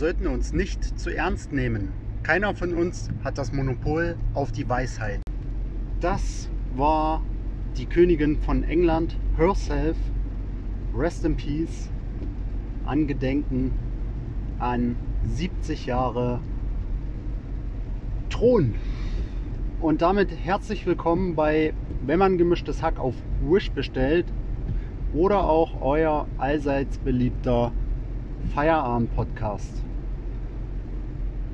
sollten uns nicht zu ernst nehmen. Keiner von uns hat das Monopol auf die Weisheit. Das war die Königin von England herself. Rest in Peace. Angedenken an 70 Jahre Thron. Und damit herzlich willkommen bei Wenn man gemischtes Hack auf Wish bestellt oder auch euer allseits beliebter Feierabend-Podcast.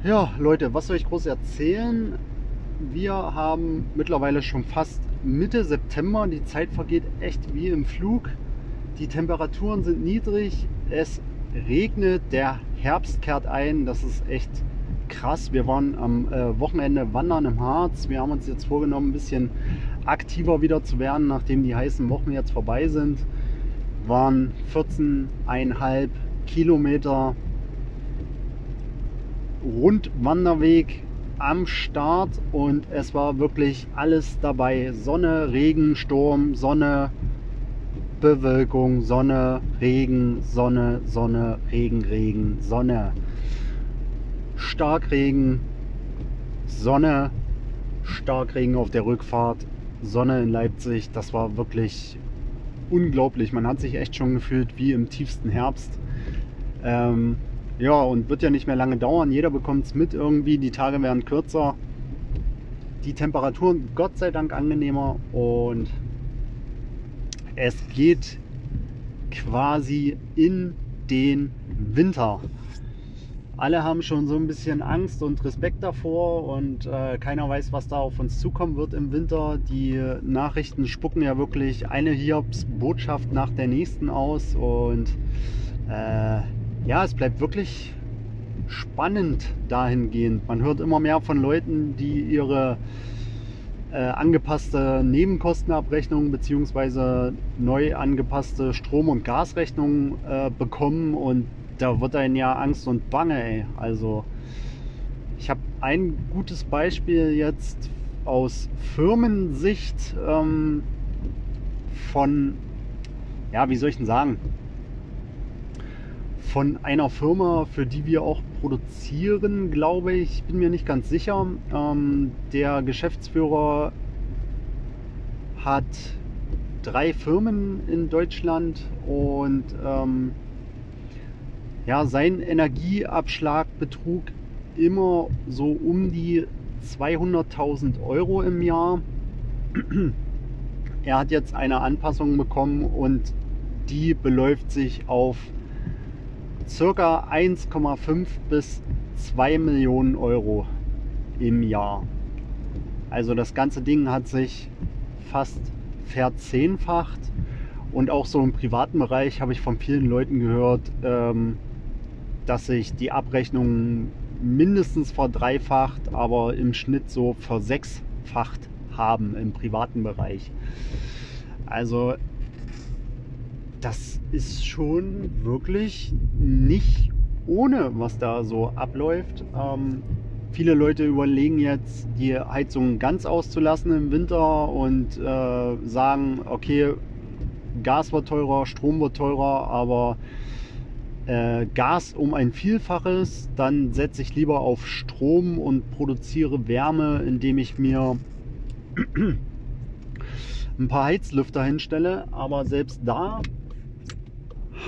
Ja, Leute, was soll ich groß erzählen? Wir haben mittlerweile schon fast Mitte September. Die Zeit vergeht echt wie im Flug. Die Temperaturen sind niedrig. Es regnet. Der Herbst kehrt ein. Das ist echt krass. Wir waren am äh, Wochenende wandern im Harz. Wir haben uns jetzt vorgenommen, ein bisschen aktiver wieder zu werden, nachdem die heißen Wochen jetzt vorbei sind. Waren 14,5 Kilometer Rundwanderweg am Start und es war wirklich alles dabei. Sonne, Regen, Sturm, Sonne, Bewölkung, Sonne, Regen, Sonne, Sonne, Regen, Regen, Sonne. Starkregen, Sonne, Starkregen auf der Rückfahrt, Sonne in Leipzig. Das war wirklich unglaublich. Man hat sich echt schon gefühlt wie im tiefsten Herbst. Ähm, ja, und wird ja nicht mehr lange dauern. Jeder bekommt es mit irgendwie. Die Tage werden kürzer. Die Temperaturen Gott sei Dank angenehmer und es geht quasi in den Winter. Alle haben schon so ein bisschen Angst und Respekt davor und äh, keiner weiß, was da auf uns zukommen wird im Winter. Die Nachrichten spucken ja wirklich eine Hiobs-Botschaft nach der nächsten aus und äh, ja, es bleibt wirklich spannend dahingehend. Man hört immer mehr von Leuten, die ihre äh, angepasste Nebenkostenabrechnung bzw. neu angepasste Strom- und Gasrechnung äh, bekommen und da wird einem ja Angst und Bange. Ey. Also ich habe ein gutes Beispiel jetzt aus Firmensicht ähm, von, ja, wie soll ich denn sagen, von einer Firma, für die wir auch produzieren, glaube ich. Bin mir nicht ganz sicher. Ähm, der Geschäftsführer hat drei Firmen in Deutschland und ähm, ja, sein Energieabschlag betrug immer so um die 200.000 Euro im Jahr. Er hat jetzt eine Anpassung bekommen und die beläuft sich auf circa 1,5 bis 2 Millionen Euro im Jahr. Also das ganze Ding hat sich fast verzehnfacht. Und auch so im privaten Bereich habe ich von vielen Leuten gehört, ähm, dass sich die Abrechnungen mindestens verdreifacht, aber im Schnitt so versechsfacht haben im privaten Bereich. Also das ist schon wirklich nicht ohne, was da so abläuft. Ähm, viele Leute überlegen jetzt, die Heizung ganz auszulassen im Winter und äh, sagen, okay, Gas wird teurer, Strom wird teurer, aber äh, Gas um ein Vielfaches, dann setze ich lieber auf Strom und produziere Wärme, indem ich mir ein paar Heizlüfter hinstelle. Aber selbst da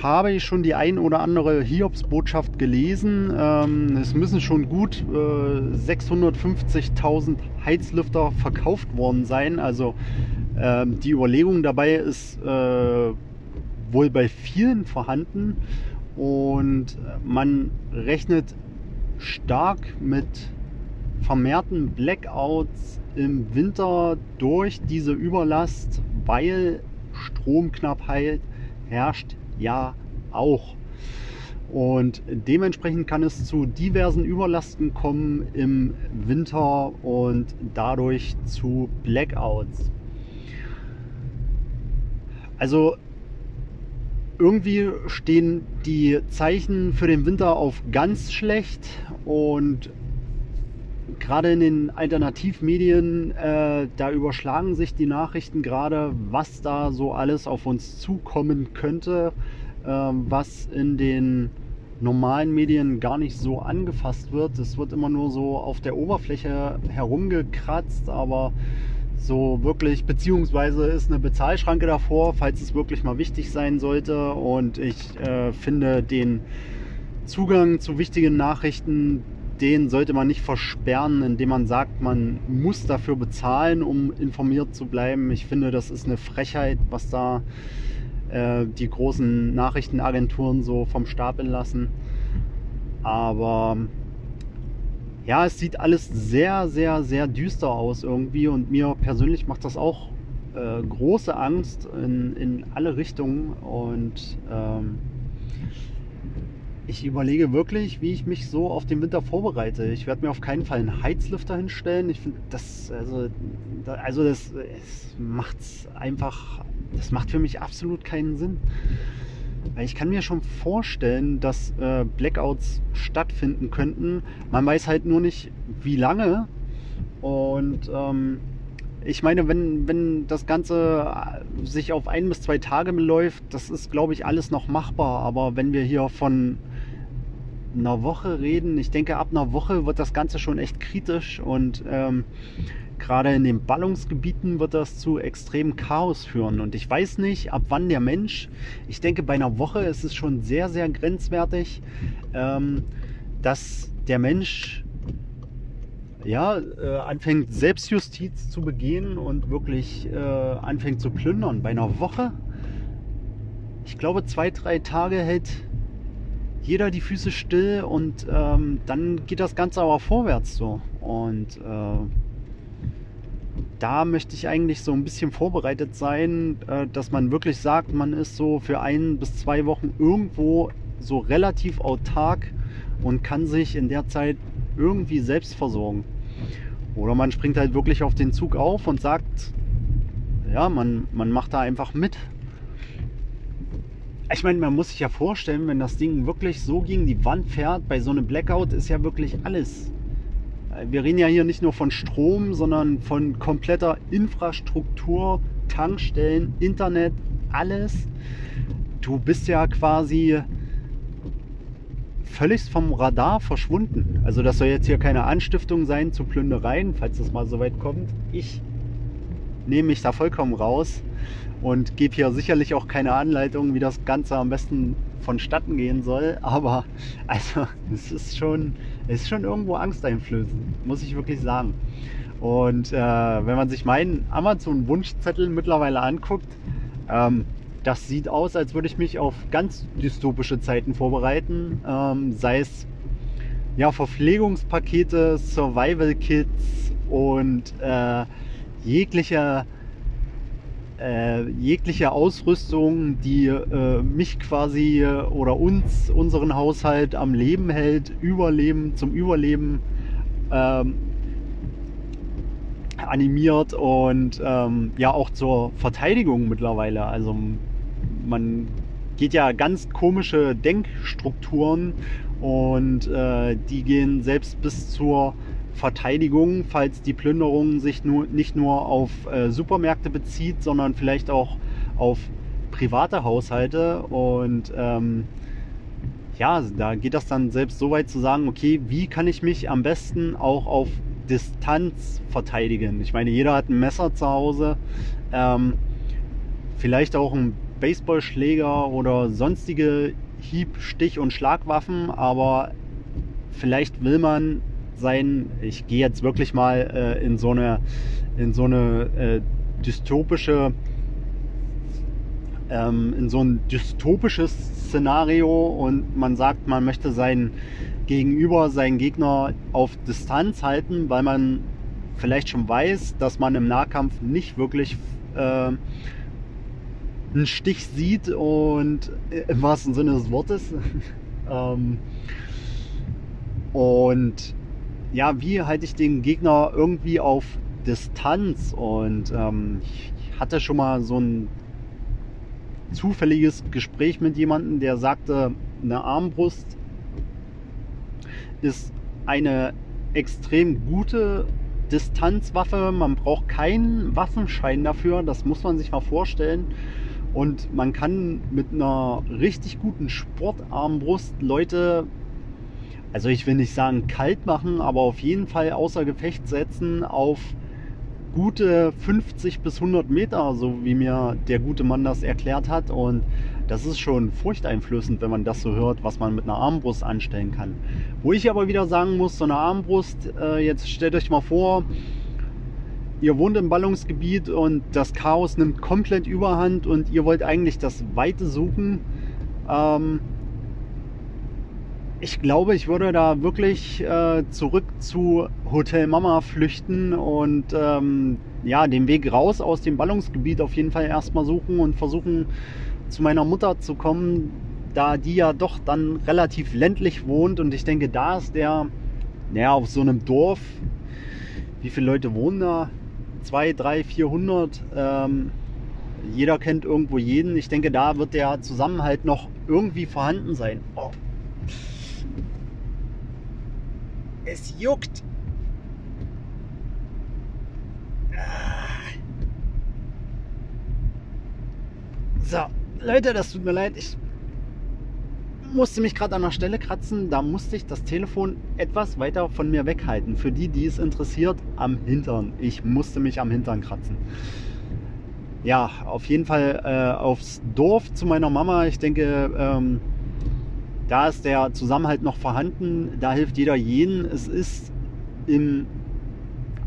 habe ich schon die ein oder andere Hiobs-Botschaft gelesen. Ähm, es müssen schon gut äh, 650.000 Heizlüfter verkauft worden sein. Also ähm, die Überlegung dabei ist äh, wohl bei vielen vorhanden und man rechnet stark mit vermehrten Blackouts im Winter durch diese Überlast, weil Stromknappheit herrscht ja auch. Und dementsprechend kann es zu diversen Überlasten kommen im Winter und dadurch zu Blackouts. Also irgendwie stehen die Zeichen für den Winter auf ganz schlecht und gerade in den Alternativmedien, äh, da überschlagen sich die Nachrichten gerade, was da so alles auf uns zukommen könnte, äh, was in den normalen Medien gar nicht so angefasst wird. Es wird immer nur so auf der Oberfläche herumgekratzt, aber so wirklich, beziehungsweise ist eine Bezahlschranke davor, falls es wirklich mal wichtig sein sollte. Und ich äh, finde den Zugang zu wichtigen Nachrichten, den sollte man nicht versperren, indem man sagt, man muss dafür bezahlen, um informiert zu bleiben. Ich finde, das ist eine Frechheit, was da äh, die großen Nachrichtenagenturen so vom Stapel lassen. Aber ja, es sieht alles sehr, sehr, sehr düster aus irgendwie und mir persönlich macht das auch äh, große Angst in, in alle Richtungen und ähm, ich überlege wirklich, wie ich mich so auf den Winter vorbereite. Ich werde mir auf keinen Fall einen Heizlüfter hinstellen. Ich finde, das, also, also das, das macht einfach, das macht für mich absolut keinen Sinn. Ich kann mir schon vorstellen, dass äh, Blackouts stattfinden könnten. Man weiß halt nur nicht, wie lange. Und ähm, ich meine, wenn, wenn das Ganze äh, sich auf ein bis zwei Tage beläuft, das ist, glaube ich, alles noch machbar. Aber wenn wir hier von einer Woche reden, ich denke, ab einer Woche wird das Ganze schon echt kritisch und ähm, gerade in den Ballungsgebieten wird das zu extremem Chaos führen. Und ich weiß nicht, ab wann der Mensch, ich denke, bei einer Woche ist es schon sehr, sehr grenzwertig, ähm, dass der Mensch ja, äh, anfängt Selbstjustiz zu begehen und wirklich äh, anfängt zu plündern. Bei einer Woche, ich glaube, zwei, drei Tage hält jeder die Füße still und ähm, dann geht das Ganze aber vorwärts so. Und äh, da möchte ich eigentlich so ein bisschen vorbereitet sein, äh, dass man wirklich sagt, man ist so für ein bis zwei Wochen irgendwo so relativ autark und kann sich in der Zeit irgendwie selbst versorgen. Oder man springt halt wirklich auf den Zug auf und sagt, ja, man, man macht da einfach mit. Ich meine, man muss sich ja vorstellen, wenn das Ding wirklich so gegen die Wand fährt, bei so einem Blackout ist ja wirklich alles. Wir reden ja hier nicht nur von Strom, sondern von kompletter Infrastruktur, Tankstellen, Internet, alles. Du bist ja quasi völlig vom Radar verschwunden. Also das soll jetzt hier keine Anstiftung sein zu Plündereien, falls es mal so weit kommt. Ich nehme mich da vollkommen raus und gebe hier sicherlich auch keine Anleitung, wie das Ganze am besten vonstatten gehen soll. Aber also es ist schon, es ist schon irgendwo angsteinflößend, muss ich wirklich sagen. Und äh, wenn man sich meinen Amazon-Wunschzettel mittlerweile anguckt, ähm, das sieht aus, als würde ich mich auf ganz dystopische Zeiten vorbereiten. Ähm, sei es ja, Verpflegungspakete, Survival-Kits und äh, jegliche äh, jegliche Ausrüstung, die äh, mich quasi oder uns, unseren Haushalt am Leben hält, Überleben, zum Überleben ähm, animiert und ähm, ja auch zur Verteidigung mittlerweile. Also man geht ja ganz komische Denkstrukturen und äh, die gehen selbst bis zur Verteidigung, falls die Plünderung sich nur, nicht nur auf äh, Supermärkte bezieht, sondern vielleicht auch auf private Haushalte. Und ähm, ja, da geht das dann selbst so weit zu sagen, okay, wie kann ich mich am besten auch auf Distanz verteidigen? Ich meine, jeder hat ein Messer zu Hause, ähm, vielleicht auch ein Baseballschläger oder sonstige Hieb-, Stich- und Schlagwaffen, aber vielleicht will man sein. Ich gehe jetzt wirklich mal äh, in so eine, in so eine äh, dystopische, ähm, in so ein dystopisches Szenario und man sagt, man möchte sein Gegenüber, seinen Gegner auf Distanz halten, weil man vielleicht schon weiß, dass man im Nahkampf nicht wirklich äh, einen Stich sieht und äh, im wahrsten Sinne des Wortes. ähm, und ja, wie halte ich den Gegner irgendwie auf Distanz? Und ähm, ich hatte schon mal so ein zufälliges Gespräch mit jemandem, der sagte, eine Armbrust ist eine extrem gute Distanzwaffe. Man braucht keinen Waffenschein dafür. Das muss man sich mal vorstellen. Und man kann mit einer richtig guten Sportarmbrust Leute, also ich will nicht sagen kalt machen, aber auf jeden Fall außer Gefecht setzen auf gute 50 bis 100 Meter, so wie mir der gute Mann das erklärt hat. Und das ist schon furchteinflößend, wenn man das so hört, was man mit einer Armbrust anstellen kann. Wo ich aber wieder sagen muss, so eine Armbrust, äh, jetzt stellt euch mal vor, ihr wohnt im Ballungsgebiet und das Chaos nimmt komplett überhand und ihr wollt eigentlich das Weite suchen. Ähm, ich glaube, ich würde da wirklich äh, zurück zu Hotel Mama flüchten und ähm, ja, den Weg raus aus dem Ballungsgebiet auf jeden Fall erstmal suchen und versuchen zu meiner Mutter zu kommen, da die ja doch dann relativ ländlich wohnt und ich denke, da ist der, naja, auf so einem Dorf, wie viele Leute wohnen da? 2, 3, 400. Ähm, jeder kennt irgendwo jeden. Ich denke, da wird der Zusammenhalt noch irgendwie vorhanden sein. Oh. Es juckt. So, Leute, das tut mir leid. Ich musste mich gerade an der Stelle kratzen. Da musste ich das Telefon etwas weiter von mir weghalten. Für die, die es interessiert, am Hintern. Ich musste mich am Hintern kratzen. Ja, auf jeden Fall äh, aufs Dorf zu meiner Mama. Ich denke, ähm, da ist der Zusammenhalt noch vorhanden. Da hilft jeder jeden. Es ist im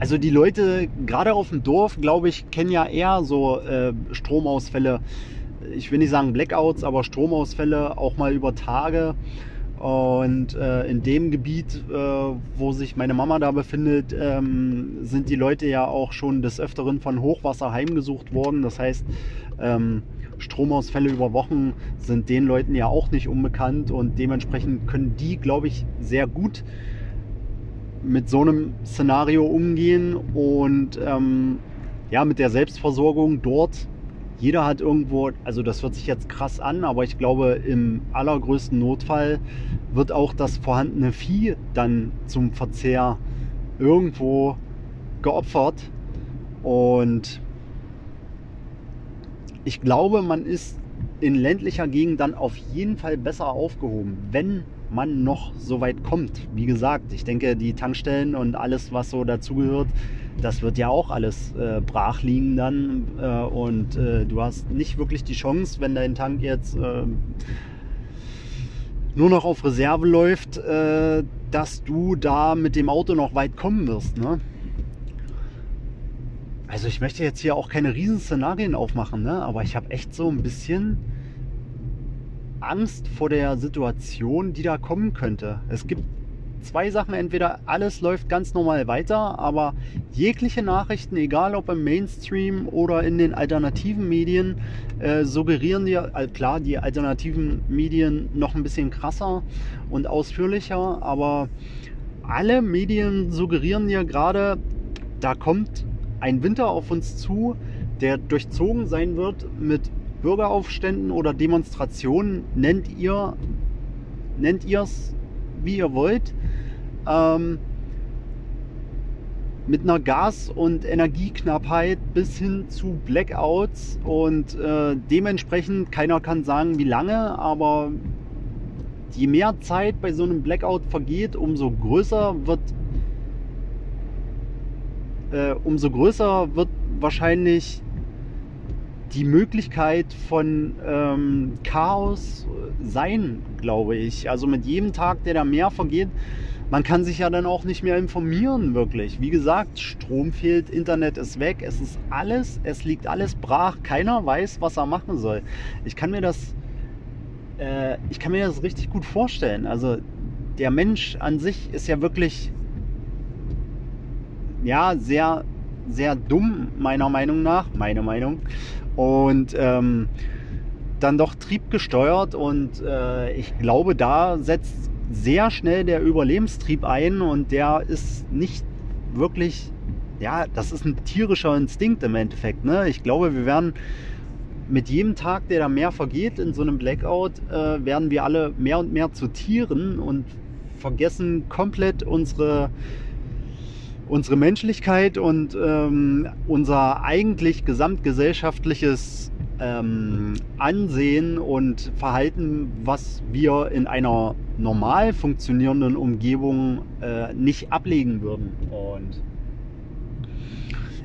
also die Leute, gerade auf dem Dorf, glaube ich, kennen ja eher so äh, Stromausfälle. Ich will nicht sagen Blackouts, aber Stromausfälle auch mal über Tage. Und äh, in dem Gebiet, äh, wo sich meine Mama da befindet, ähm, sind die Leute ja auch schon des Öfteren von Hochwasser heimgesucht worden. Das heißt, ähm, Stromausfälle über Wochen sind den Leuten ja auch nicht unbekannt und dementsprechend können die, glaube ich, sehr gut mit so einem Szenario umgehen und ähm, ja, mit der Selbstversorgung dort. Jeder hat irgendwo, also das hört sich jetzt krass an, aber ich glaube, im allergrößten Notfall wird auch das vorhandene Vieh dann zum Verzehr irgendwo geopfert. Und ich glaube, man ist in ländlicher Gegend dann auf jeden Fall besser aufgehoben, wenn man noch so weit kommt. Wie gesagt, ich denke, die Tankstellen und alles, was so dazugehört, das wird ja auch alles äh, brach liegen dann. Äh, und äh, du hast nicht wirklich die Chance, wenn dein Tank jetzt äh, nur noch auf Reserve läuft, äh, dass du da mit dem Auto noch weit kommen wirst. Ne? Also ich möchte jetzt hier auch keine riesen Szenarien aufmachen, ne? aber ich habe echt so ein bisschen Angst vor der Situation, die da kommen könnte. Es gibt zwei Sachen. Entweder alles läuft ganz normal weiter, aber jegliche Nachrichten, egal ob im Mainstream oder in den alternativen Medien, äh, suggerieren dir, äh, klar, die alternativen Medien noch ein bisschen krasser und ausführlicher, aber alle Medien suggerieren dir gerade, da kommt ein Winter auf uns zu, der durchzogen sein wird mit Bürgeraufständen oder Demonstrationen, nennt ihr nennt es, wie ihr wollt. Ähm, mit einer Gas- und Energieknappheit bis hin zu Blackouts und äh, dementsprechend, keiner kann sagen, wie lange, aber je mehr Zeit bei so einem Blackout vergeht, umso größer wird äh, umso größer wird wahrscheinlich die Möglichkeit von ähm, Chaos sein, glaube ich. Also mit jedem Tag, der da mehr vergeht, man kann sich ja dann auch nicht mehr informieren, wirklich. Wie gesagt, Strom fehlt, Internet ist weg, es ist alles, es liegt alles brach, keiner weiß, was er machen soll. Ich kann mir das, äh, ich kann mir das richtig gut vorstellen. Also der Mensch an sich ist ja wirklich, ja, sehr, sehr dumm, meiner Meinung nach, meine Meinung und ähm, dann doch triebgesteuert und äh, ich glaube, da setzt sehr schnell der Überlebenstrieb ein und der ist nicht wirklich, ja, das ist ein tierischer Instinkt im Endeffekt. Ne? Ich glaube, wir werden mit jedem Tag, der da mehr vergeht in so einem Blackout, äh, werden wir alle mehr und mehr zu Tieren und vergessen komplett unsere unsere Menschlichkeit und ähm, unser eigentlich gesamtgesellschaftliches ähm, Ansehen und Verhalten, was wir in einer normal funktionierenden Umgebung äh, nicht ablegen würden. Und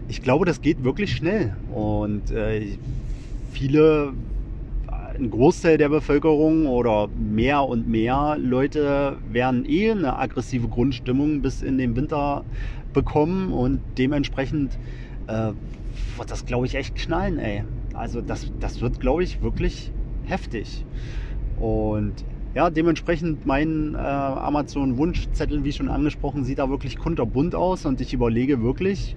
ich glaube, das geht wirklich schnell. Und äh, viele, ein Großteil der Bevölkerung oder mehr und mehr Leute werden eh eine aggressive Grundstimmung bis in den Winter bekommen und dementsprechend äh, wird das, glaube ich, echt knallen, ey. Also das, das wird, glaube ich, wirklich heftig. Und ja, dementsprechend mein äh, Amazon-Wunschzettel, wie schon angesprochen, sieht da wirklich kunterbunt aus und ich überlege wirklich,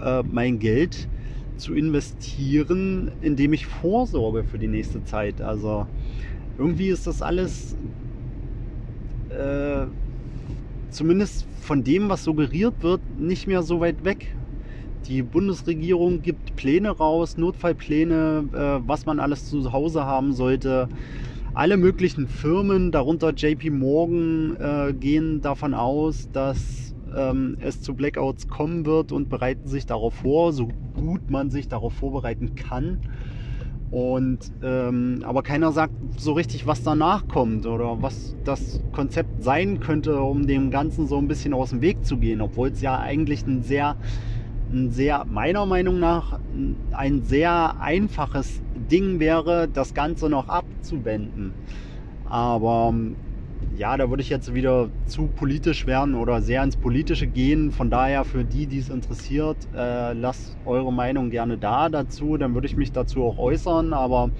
äh, mein Geld zu investieren, indem ich vorsorge für die nächste Zeit. Also irgendwie ist das alles äh, zumindest von dem, was suggeriert wird, nicht mehr so weit weg. Die Bundesregierung gibt Pläne raus, Notfallpläne, äh, was man alles zu Hause haben sollte. Alle möglichen Firmen, darunter JP Morgan, äh, gehen davon aus, dass ähm, es zu Blackouts kommen wird und bereiten sich darauf vor, so gut man sich darauf vorbereiten kann. Und ähm, aber keiner sagt so richtig, was danach kommt oder was das Konzept sein könnte, um dem Ganzen so ein bisschen aus dem Weg zu gehen, obwohl es ja eigentlich ein sehr, ein sehr, meiner Meinung nach, ein sehr einfaches Ding wäre, das Ganze noch abzuwenden. Aber ja, da würde ich jetzt wieder zu politisch werden oder sehr ins Politische gehen. Von daher für die, die es interessiert, äh, lasst eure Meinung gerne da dazu. Dann würde ich mich dazu auch äußern. Aber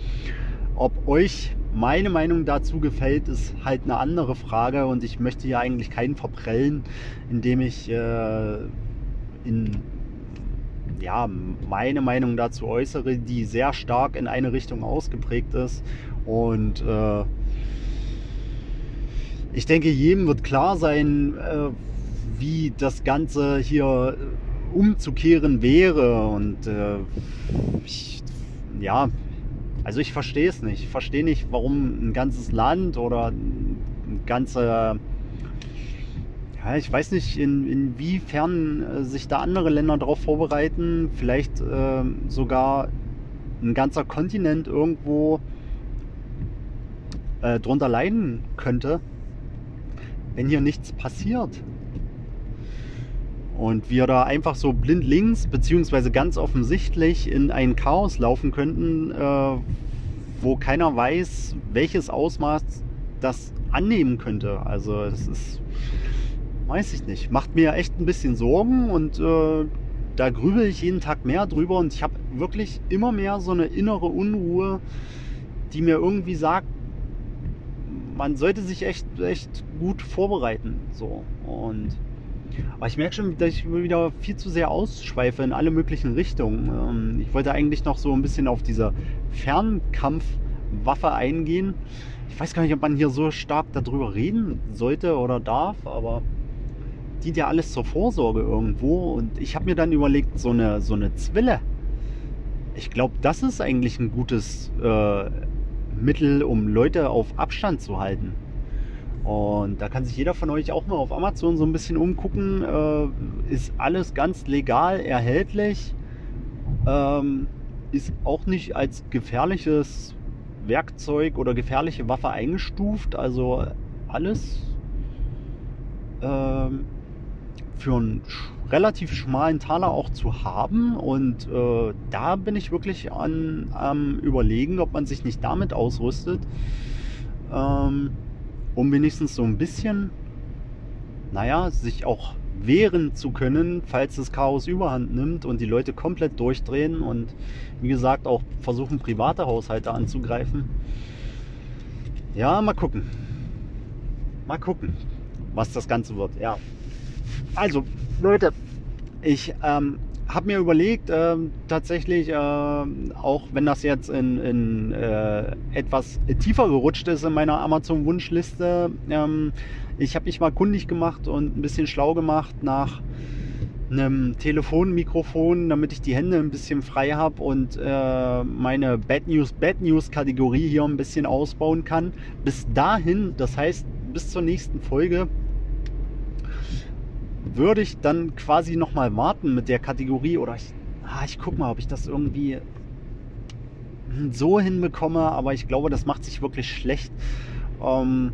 ob euch meine Meinung dazu gefällt, ist halt eine andere Frage. Und ich möchte hier eigentlich keinen verprellen, indem ich äh, in ja, meine Meinung dazu äußere, die sehr stark in eine Richtung ausgeprägt ist. Und äh, ich denke, jedem wird klar sein, äh, wie das Ganze hier umzukehren wäre. Und äh, ich, ja, also ich verstehe es nicht. Ich verstehe nicht, warum ein ganzes Land oder ein ganze, ja, ich weiß nicht, in, inwiefern äh, sich da andere Länder darauf vorbereiten. Vielleicht äh, sogar ein ganzer Kontinent irgendwo äh, drunter leiden könnte wenn hier nichts passiert. Und wir da einfach so blind links, beziehungsweise ganz offensichtlich in ein Chaos laufen könnten, äh, wo keiner weiß, welches Ausmaß das annehmen könnte. Also es ist, weiß ich nicht, macht mir echt ein bisschen Sorgen und äh, da grübel ich jeden Tag mehr drüber und ich habe wirklich immer mehr so eine innere Unruhe, die mir irgendwie sagt, man sollte sich echt, echt gut vorbereiten. So. Und, aber ich merke schon, dass ich wieder viel zu sehr ausschweife in alle möglichen Richtungen. Ähm, ich wollte eigentlich noch so ein bisschen auf diese Fernkampfwaffe eingehen. Ich weiß gar nicht, ob man hier so stark darüber reden sollte oder darf, aber dient ja alles zur Vorsorge irgendwo. Und ich habe mir dann überlegt, so eine, so eine Zwille. Ich glaube, das ist eigentlich ein gutes äh, Mittel, um Leute auf Abstand zu halten. Und da kann sich jeder von euch auch mal auf Amazon so ein bisschen umgucken. Äh, ist alles ganz legal erhältlich. Ähm, ist auch nicht als gefährliches Werkzeug oder gefährliche Waffe eingestuft. Also alles ähm, für einen relativ schmalen Taler auch zu haben. Und äh, da bin ich wirklich an, am Überlegen, ob man sich nicht damit ausrüstet, ähm, um wenigstens so ein bisschen, naja, sich auch wehren zu können, falls das Chaos überhand nimmt und die Leute komplett durchdrehen und wie gesagt auch versuchen, private Haushalte anzugreifen. Ja, mal gucken. Mal gucken, was das Ganze wird. Ja. Also, Leute, ich ähm, habe mir überlegt, äh, tatsächlich, äh, auch wenn das jetzt in, in äh, etwas tiefer gerutscht ist in meiner Amazon-Wunschliste, ähm, ich habe mich mal kundig gemacht und ein bisschen schlau gemacht nach einem Telefonmikrofon, damit ich die Hände ein bisschen frei habe und äh, meine Bad News, Bad News Kategorie hier ein bisschen ausbauen kann. Bis dahin, das heißt bis zur nächsten Folge, würde ich dann quasi nochmal warten mit der Kategorie oder ich, ah, ich guck mal, ob ich das irgendwie. so hinbekomme, aber ich glaube, das macht sich wirklich schlecht. Ähm,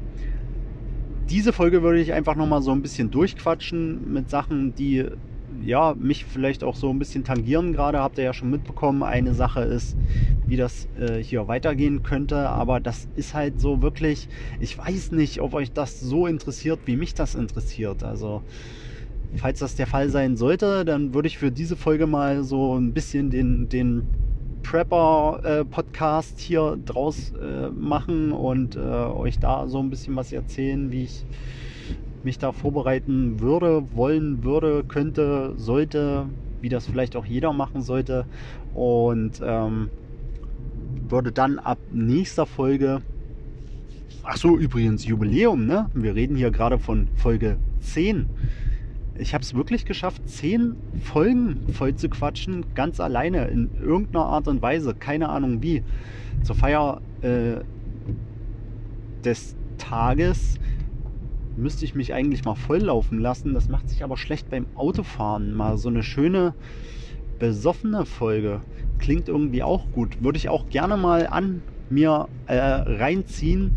diese Folge würde ich einfach nochmal so ein bisschen durchquatschen mit Sachen, die ja, mich vielleicht auch so ein bisschen tangieren gerade, habt ihr ja schon mitbekommen. Eine Sache ist, wie das äh, hier weitergehen könnte, aber das ist halt so wirklich, ich weiß nicht, ob euch das so interessiert, wie mich das interessiert. Also, falls das der Fall sein sollte, dann würde ich für diese Folge mal so ein bisschen den, den Prepper-Podcast äh, hier draus äh, machen und äh, euch da so ein bisschen was erzählen, wie ich mich da vorbereiten würde, wollen würde, könnte, sollte, wie das vielleicht auch jeder machen sollte. Und ähm, würde dann ab nächster Folge, ach so, übrigens Jubiläum, ne? Wir reden hier gerade von Folge 10. Ich habe es wirklich geschafft, 10 Folgen voll zu quatschen, ganz alleine, in irgendeiner Art und Weise, keine Ahnung wie. Zur Feier äh, des Tages müsste ich mich eigentlich mal volllaufen lassen. Das macht sich aber schlecht beim Autofahren. Mal so eine schöne besoffene Folge. Klingt irgendwie auch gut. Würde ich auch gerne mal an mir äh, reinziehen,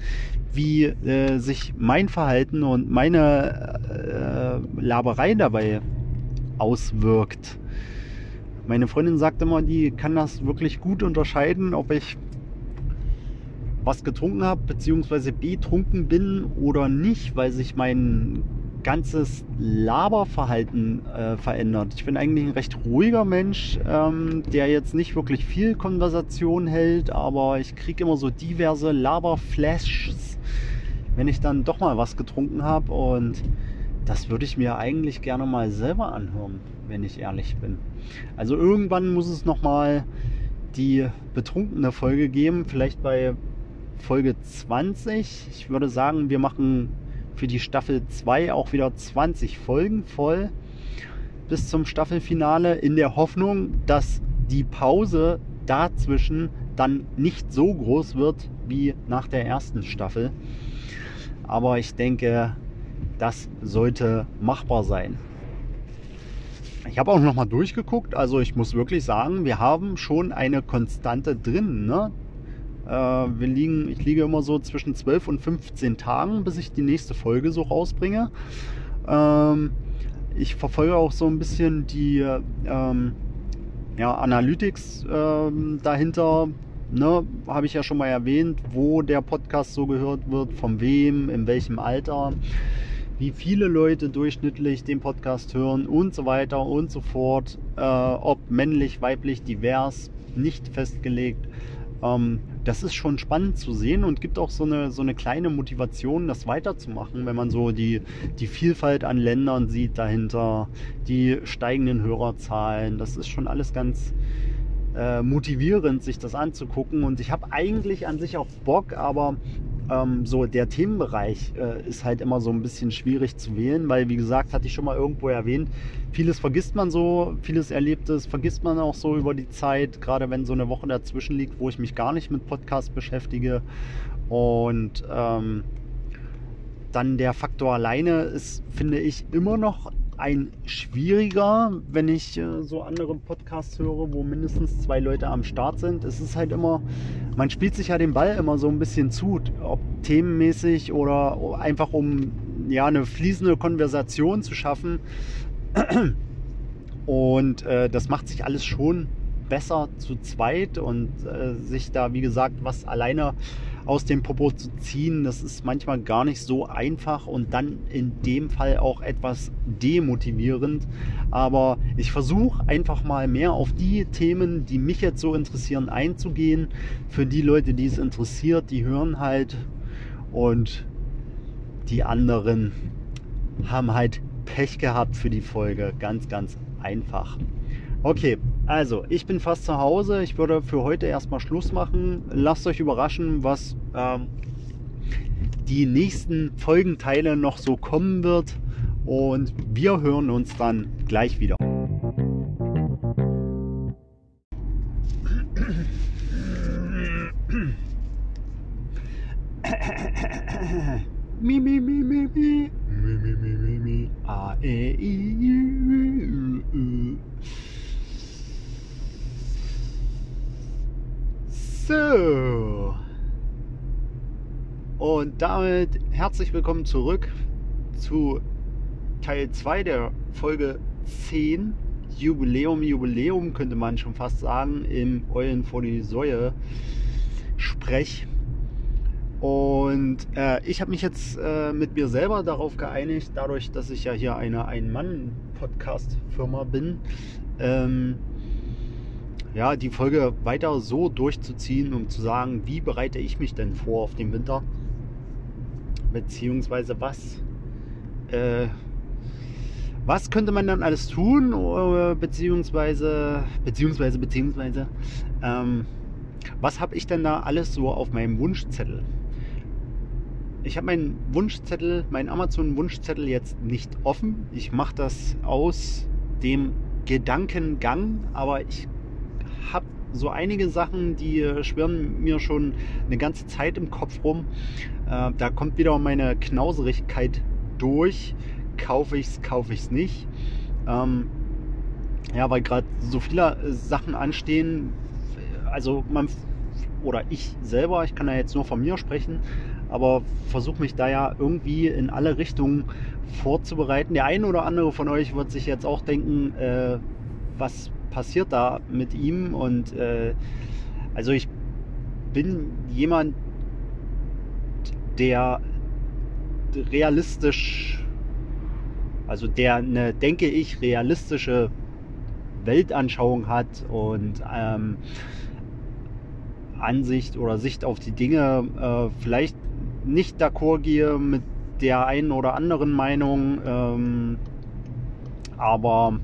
wie äh, sich mein Verhalten und meine äh, Laberei dabei auswirkt. Meine Freundin sagt immer, die kann das wirklich gut unterscheiden, ob ich was getrunken habe, beziehungsweise betrunken bin oder nicht, weil sich mein ganzes Laberverhalten äh, verändert. Ich bin eigentlich ein recht ruhiger Mensch, ähm, der jetzt nicht wirklich viel Konversation hält, aber ich kriege immer so diverse Laberflashes, wenn ich dann doch mal was getrunken habe und das würde ich mir eigentlich gerne mal selber anhören, wenn ich ehrlich bin. Also irgendwann muss es noch mal die betrunkene Folge geben, vielleicht bei Folge 20. Ich würde sagen, wir machen für die Staffel 2 auch wieder 20 Folgen voll bis zum Staffelfinale in der Hoffnung, dass die Pause dazwischen dann nicht so groß wird wie nach der ersten Staffel. Aber ich denke, das sollte machbar sein. Ich habe auch noch mal durchgeguckt, also ich muss wirklich sagen, wir haben schon eine Konstante drin. Ne? Äh, wir liegen, ich liege immer so zwischen 12 und 15 Tagen, bis ich die nächste Folge so rausbringe. Ähm, ich verfolge auch so ein bisschen die ähm, ja, Analytics ähm, dahinter. Ne, habe ich ja schon mal erwähnt, wo der Podcast so gehört wird, von wem, in welchem Alter, wie viele Leute durchschnittlich den Podcast hören und so weiter und so fort. Äh, ob männlich, weiblich, divers, nicht festgelegt. Das ist schon spannend zu sehen und gibt auch so eine, so eine kleine Motivation, das weiterzumachen, wenn man so die, die Vielfalt an Ländern sieht dahinter, die steigenden Hörerzahlen. Das ist schon alles ganz äh, motivierend, sich das anzugucken. Und ich habe eigentlich an sich auch Bock, aber ähm, so der Themenbereich äh, ist halt immer so ein bisschen schwierig zu wählen, weil wie gesagt, hatte ich schon mal irgendwo erwähnt, vieles vergisst man so, vieles Erlebtes vergisst man auch so über die Zeit, gerade wenn so eine Woche dazwischen liegt, wo ich mich gar nicht mit Podcast beschäftige. Und ähm, dann der Faktor alleine ist, finde ich, immer noch ein schwieriger, wenn ich äh, so andere Podcasts höre, wo mindestens zwei Leute am Start sind. Es ist halt immer, man spielt sich ja den Ball immer so ein bisschen zu, ob themenmäßig oder einfach um ja eine fließende Konversation zu schaffen. Und äh, das macht sich alles schon besser zu zweit und äh, sich da, wie gesagt, was alleine aus dem Popo zu ziehen, das ist manchmal gar nicht so einfach und dann in dem Fall auch etwas demotivierend. Aber ich versuche einfach mal mehr auf die Themen, die mich jetzt so interessieren, einzugehen. Für die Leute, die es interessiert, die hören halt und die anderen haben halt Pech gehabt für die Folge. Ganz, ganz einfach. Okay, also ich bin fast zu Hause. Ich würde für heute erstmal Schluss machen. Lasst euch überraschen, was ähm, die nächsten Folgenteile noch so kommen wird. Und wir hören uns dann gleich wieder. mi, mi, mi, mi, mi. Mi, mi, mi, mi, mi. A, E, I, Ü, Ü, Ü. So. Und damit herzlich willkommen zurück zu Teil 2 der Folge 10. Jubiläum, Jubiläum könnte man schon fast sagen, im Eulen vor die Säue Sprech. Und äh, ich habe mich jetzt äh, mit mir selber darauf geeinigt, dadurch, dass ich ja hier eine Ein-Mann-Podcast-Firma bin, ähm, ja, die Folge weiter so durchzuziehen, um zu sagen, wie bereite ich mich denn vor auf den Winter? Beziehungsweise was, äh, was könnte man dann alles tun? Beziehungsweise, beziehungsweise, beziehungsweise, ähm, was habe ich denn da alles so auf meinem Wunschzettel? Ich habe meinen Wunschzettel, meinen Amazon-Wunschzettel jetzt nicht offen. Ich mache das aus dem Gedankengang, aber ich habe so einige Sachen, die schwirren mir schon eine ganze Zeit im Kopf rum. Äh, da kommt wieder meine Knauserigkeit durch. Kaufe ich es, kaufe ich es nicht. Ähm, ja, weil gerade so viele Sachen anstehen. Also man oder ich selber, ich kann ja jetzt nur von mir sprechen, aber versuche mich da ja irgendwie in alle Richtungen vorzubereiten. Der eine oder andere von euch wird sich jetzt auch denken, äh, was passiert da mit ihm? Und äh, also ich bin jemand, der realistisch, also der eine, denke ich, realistische Weltanschauung hat und ähm, Ansicht oder Sicht auf die Dinge äh, vielleicht nicht d'accord gehe mit der einen oder anderen Meinung, ähm, aber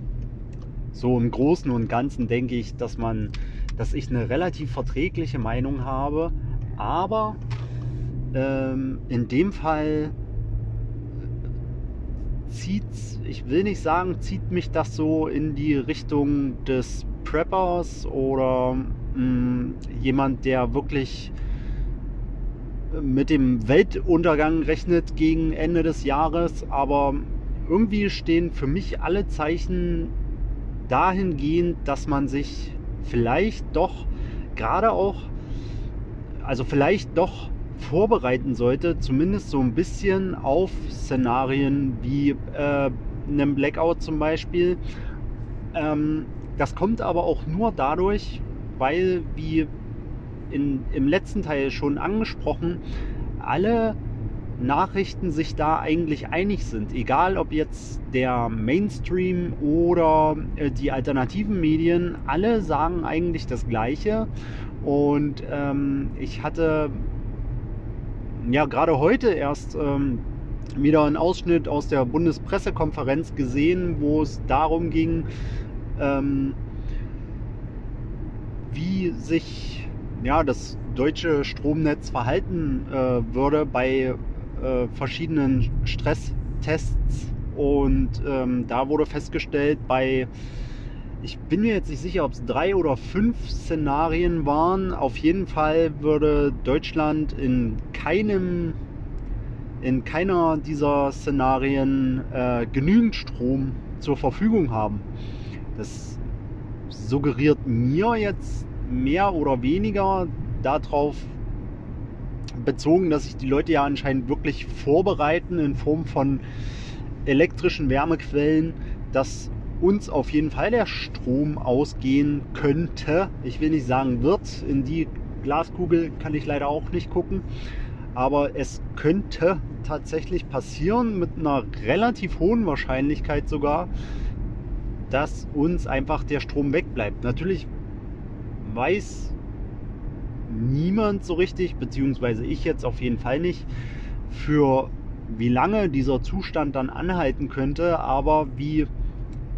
so im Großen und Ganzen denke ich, dass man, dass ich eine relativ verträgliche Meinung habe, aber ähm, in dem Fall zieht, ich will nicht sagen, zieht mich das so in die Richtung des Preppers oder mh, mm, jemand, der wirklich mit dem Weltuntergang rechnet gegen Ende des Jahres, aber irgendwie stehen für mich alle Zeichen dahingehend, dass man sich vielleicht doch gerade auch, also vielleicht doch vorbereiten sollte, zumindest so ein bisschen auf Szenarien wie äh, einem Blackout zum Beispiel. Ähm, das kommt aber auch nur dadurch, weil, wie in, im letzten Teil schon angesprochen, alle Nachrichten sich da eigentlich einig sind. Egal ob jetzt der Mainstream oder äh, die alternativen Medien, alle sagen eigentlich das Gleiche. Und ähm, ich hatte ja gerade heute erst ähm, wieder einen Ausschnitt aus der Bundespressekonferenz gesehen, wo es darum ging, ähm, wie sich ja, das deutsche Stromnetz verhalten äh, würde bei äh, verschiedenen Stresstests und ähm, da wurde festgestellt, bei, ich bin mir jetzt nicht sicher, ob es drei oder fünf Szenarien waren, auf jeden Fall würde Deutschland in keinem, in keiner dieser Szenarien äh, genügend Strom zur Verfügung haben. Das suggeriert mir jetzt mehr oder weniger darauf bezogen, dass sich die Leute ja anscheinend wirklich vorbereiten in Form von elektrischen Wärmequellen, dass uns auf jeden Fall der Strom ausgehen könnte. Ich will nicht sagen wird, in die Glaskugel kann ich leider auch nicht gucken, aber es könnte tatsächlich passieren mit einer relativ hohen Wahrscheinlichkeit sogar, dass uns einfach der Strom wegbleibt. Natürlich weiß niemand so richtig, beziehungsweise ich jetzt auf jeden Fall nicht, für wie lange dieser Zustand dann anhalten könnte. Aber wie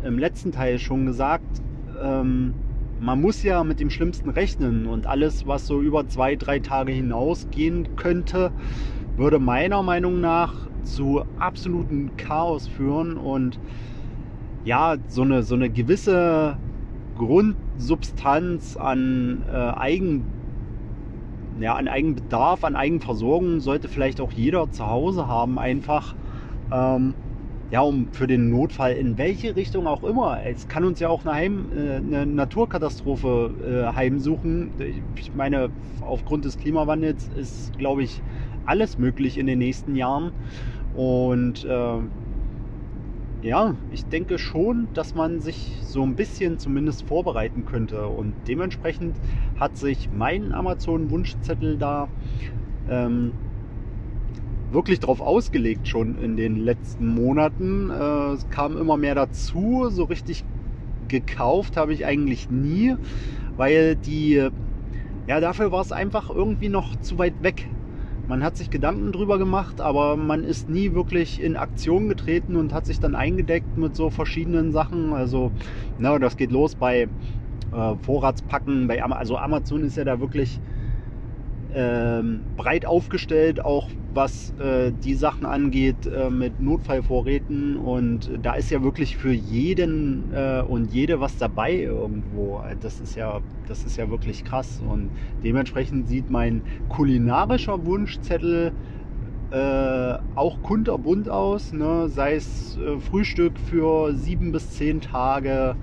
im letzten Teil schon gesagt, ähm, man muss ja mit dem Schlimmsten rechnen und alles, was so über zwei, drei Tage hinausgehen könnte, würde meiner Meinung nach zu absolutem Chaos führen und ja, so eine, so eine gewisse Grundsubstanz an äh, Eigen ja, an Eigenbedarf, an Eigenversorgung sollte vielleicht auch jeder zu Hause haben, einfach. Ähm, ja, um für den Notfall in welche Richtung auch immer. Es kann uns ja auch eine, Heim, äh, eine Naturkatastrophe äh, heimsuchen. Ich meine, aufgrund des Klimawandels ist, glaube ich, alles möglich in den nächsten Jahren. Und äh, ja, ich denke schon, dass man sich so ein bisschen zumindest vorbereiten könnte. Und dementsprechend hat sich mein Amazon-Wunschzettel da ähm, wirklich drauf ausgelegt schon in den letzten Monaten. Äh, es kam immer mehr dazu. So richtig gekauft habe ich eigentlich nie, weil die, ja, dafür war es einfach irgendwie noch zu weit weg. Man hat sich Gedanken drüber gemacht, aber man ist nie wirklich in Aktion getreten und hat sich dann eingedeckt mit so verschiedenen Sachen. Also, na, das geht los bei äh, Vorratspacken, bei also Amazon ist ja da wirklich ähm, breit aufgestellt, auch was äh, die Sachen angeht äh, mit Notfallvorräten. Und da ist ja wirklich für jeden äh, und jede was dabei irgendwo. Das ist ja, das ist ja wirklich krass. Und dementsprechend sieht mein kulinarischer Wunschzettel äh, auch kunterbunt aus, ne? sei es äh, Frühstück für sieben bis zehn Tage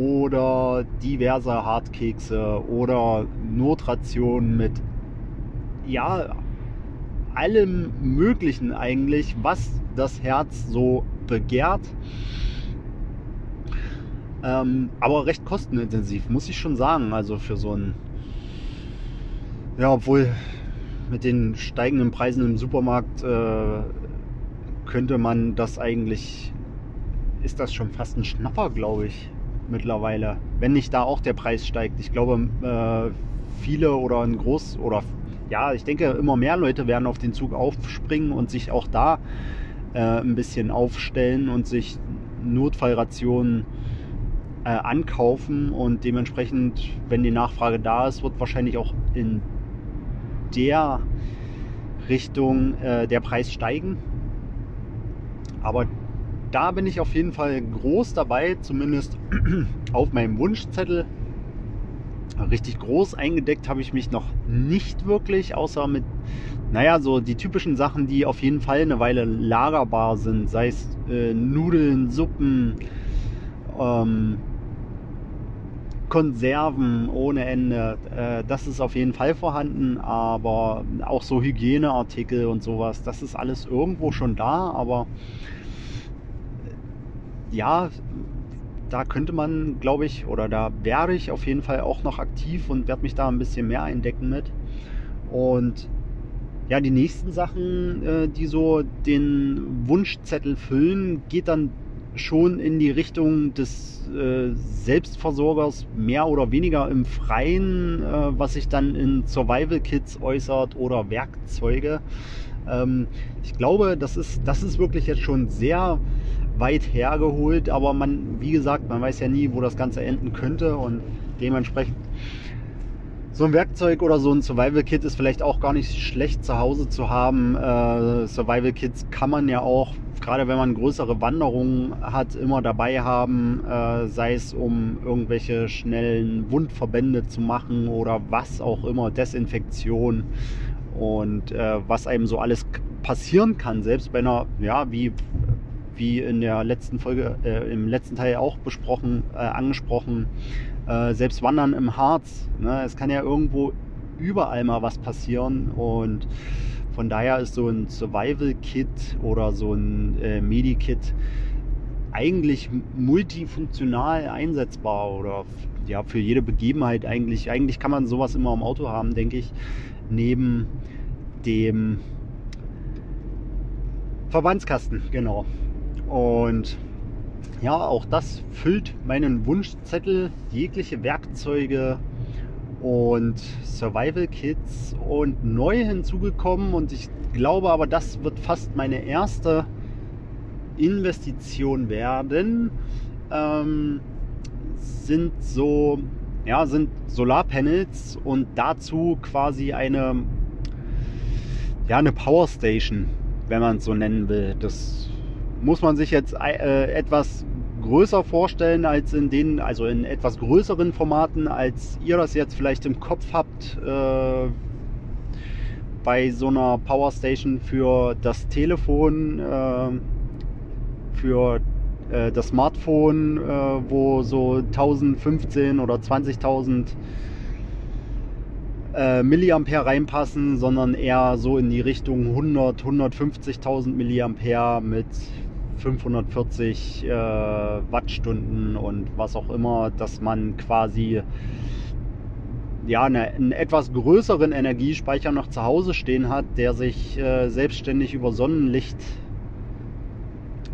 oder diverse Hartkekse oder Notrationen mit ja, allem Möglichen eigentlich, was das Herz so begehrt. Ähm, aber recht kostenintensiv, muss ich schon sagen. Also für so ein. Ja, obwohl mit den steigenden Preisen im Supermarkt äh, könnte man das eigentlich. Ist das schon fast ein Schnapper, glaube ich, mittlerweile. Wenn nicht da auch der Preis steigt. Ich glaube, äh, viele oder ein Groß- oder ja, ich denke, immer mehr Leute werden auf den Zug aufspringen und sich auch da äh, ein bisschen aufstellen und sich Notfallrationen äh, ankaufen und dementsprechend, wenn die Nachfrage da ist, wird wahrscheinlich auch in der Richtung äh, der Preis steigen. Aber da bin ich auf jeden Fall groß dabei, zumindest auf meinem Wunschzettel richtig groß eingedeckt habe ich mich noch nicht wirklich, außer mit, naja, so die typischen Sachen, die auf jeden Fall eine Weile lagerbar sind, sei es äh, Nudeln, Suppen, ähm, Konserven ohne Ende. Äh, das ist auf jeden Fall vorhanden, aber auch so Hygieneartikel und sowas, das ist alles irgendwo schon da, aber ja, da könnte man, glaube ich, oder da werde ich auf jeden Fall auch noch aktiv und werde mich da ein bisschen mehr eindecken mit. Und ja, die nächsten Sachen, äh, die so den Wunschzettel füllen, geht dann schon in die Richtung des äh, Selbstversorgers mehr oder weniger im Freien, äh, was sich dann in Survival Kits äußert oder Werkzeuge. Ähm, ich glaube, das ist, das ist wirklich jetzt schon sehr weit hergeholt, aber man, wie gesagt, man weiß ja nie, wo das Ganze enden könnte und dementsprechend so ein Werkzeug oder so ein Survival Kit ist vielleicht auch gar nicht schlecht zu Hause zu haben. Äh, Survival Kits kann man ja auch, gerade wenn man größere Wanderungen hat, immer dabei haben, äh, sei es um irgendwelche schnellen Wundverbände zu machen oder was auch immer, Desinfektion und äh, was einem so alles passieren kann, selbst bei einer, ja, wie wie in der letzten Folge, äh, im letzten Teil auch besprochen, äh, angesprochen, äh, selbst Wandern im Harz. Ne? Es kann ja irgendwo überall mal was passieren und von daher ist so ein Survival-Kit oder so ein äh, Medi-Kit eigentlich multifunktional einsetzbar oder ja für jede Begebenheit eigentlich. Eigentlich kann man sowas immer im Auto haben, denke ich, neben dem Verbandskasten, genau. Und ja, auch das füllt meinen Wunschzettel, jegliche Werkzeuge und Survival Kits und neu hinzugekommen und ich glaube aber, das wird fast meine erste Investition werden. Ähm, sind so, ja, sind Solarpanels und dazu quasi eine, ja, eine Power Station, wenn man es so nennen will. Das muss man sich jetzt äh, etwas größer vorstellen als in den, also in etwas größeren Formaten, als ihr das jetzt vielleicht im Kopf habt äh, bei so einer Powerstation für das Telefon, äh, für äh, das Smartphone, äh, wo so 1015 oder 20.000 äh, Milliampere reinpassen, sondern eher so in die Richtung 100, 150.000 Milliampere mit 540 äh, Wattstunden und was auch immer, dass man quasi ja, eine, einen etwas größeren Energiespeicher noch zu Hause stehen hat, der sich äh, selbstständig über Sonnenlicht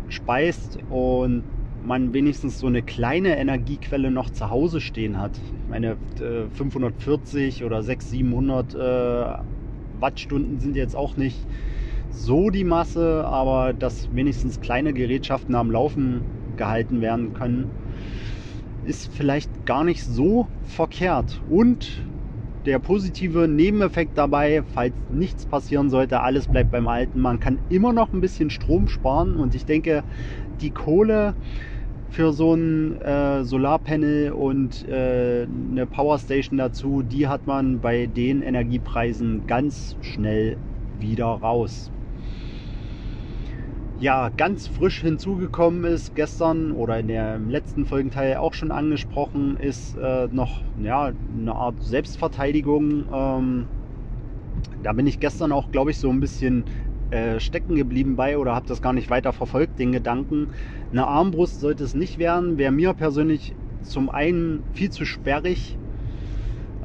speist und man wenigstens so eine kleine Energiequelle noch zu Hause stehen hat. Ich meine, 540 äh, oder 600, 700 äh, Wattstunden sind jetzt auch nicht so die Masse, aber dass wenigstens kleine Gerätschaften am Laufen gehalten werden können, ist vielleicht gar nicht so verkehrt. Und der positive Nebeneffekt dabei, falls nichts passieren sollte, alles bleibt beim Alten. Man kann immer noch ein bisschen Strom sparen und ich denke, die Kohle für so ein äh, Solarpanel und äh, eine Powerstation dazu, die hat man bei den Energiepreisen ganz schnell wieder raus. Ja, ganz frisch hinzugekommen ist gestern oder in dem letzten Folgenteil auch schon angesprochen, ist äh, noch ja, eine Art Selbstverteidigung. Ähm, da bin ich gestern auch, glaube ich, so ein bisschen äh, stecken geblieben bei oder habe das gar nicht weiter verfolgt, den Gedanken. Eine Armbrust sollte es nicht werden, wäre mir persönlich zum einen viel zu sperrig,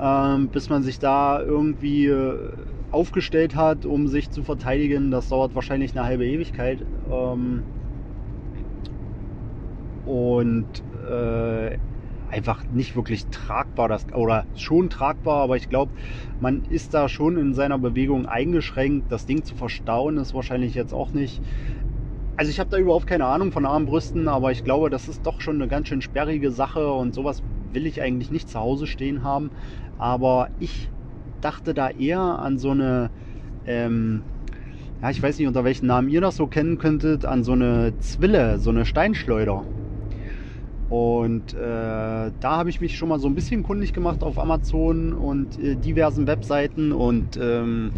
ähm, bis man sich da irgendwie äh, aufgestellt hat, um sich zu verteidigen. Das dauert wahrscheinlich eine halbe Ewigkeit. Ähm, und äh, einfach nicht wirklich tragbar. Das, oder schon tragbar, aber ich glaube, man ist da schon in seiner Bewegung eingeschränkt. Das Ding zu verstauen ist wahrscheinlich jetzt auch nicht. Also ich habe da überhaupt keine Ahnung von Armbrüsten, aber ich glaube, das ist doch schon eine ganz schön sperrige Sache und sowas will ich eigentlich nicht zu Hause stehen haben. Aber ich dachte da eher an so eine, ähm, ja, ich weiß nicht, unter welchen Namen ihr das so kennen könntet, an so eine Zwille, so eine Steinschleuder. Und äh, da habe ich mich schon mal so ein bisschen kundig gemacht auf Amazon und äh, diversen Webseiten. Und ähm,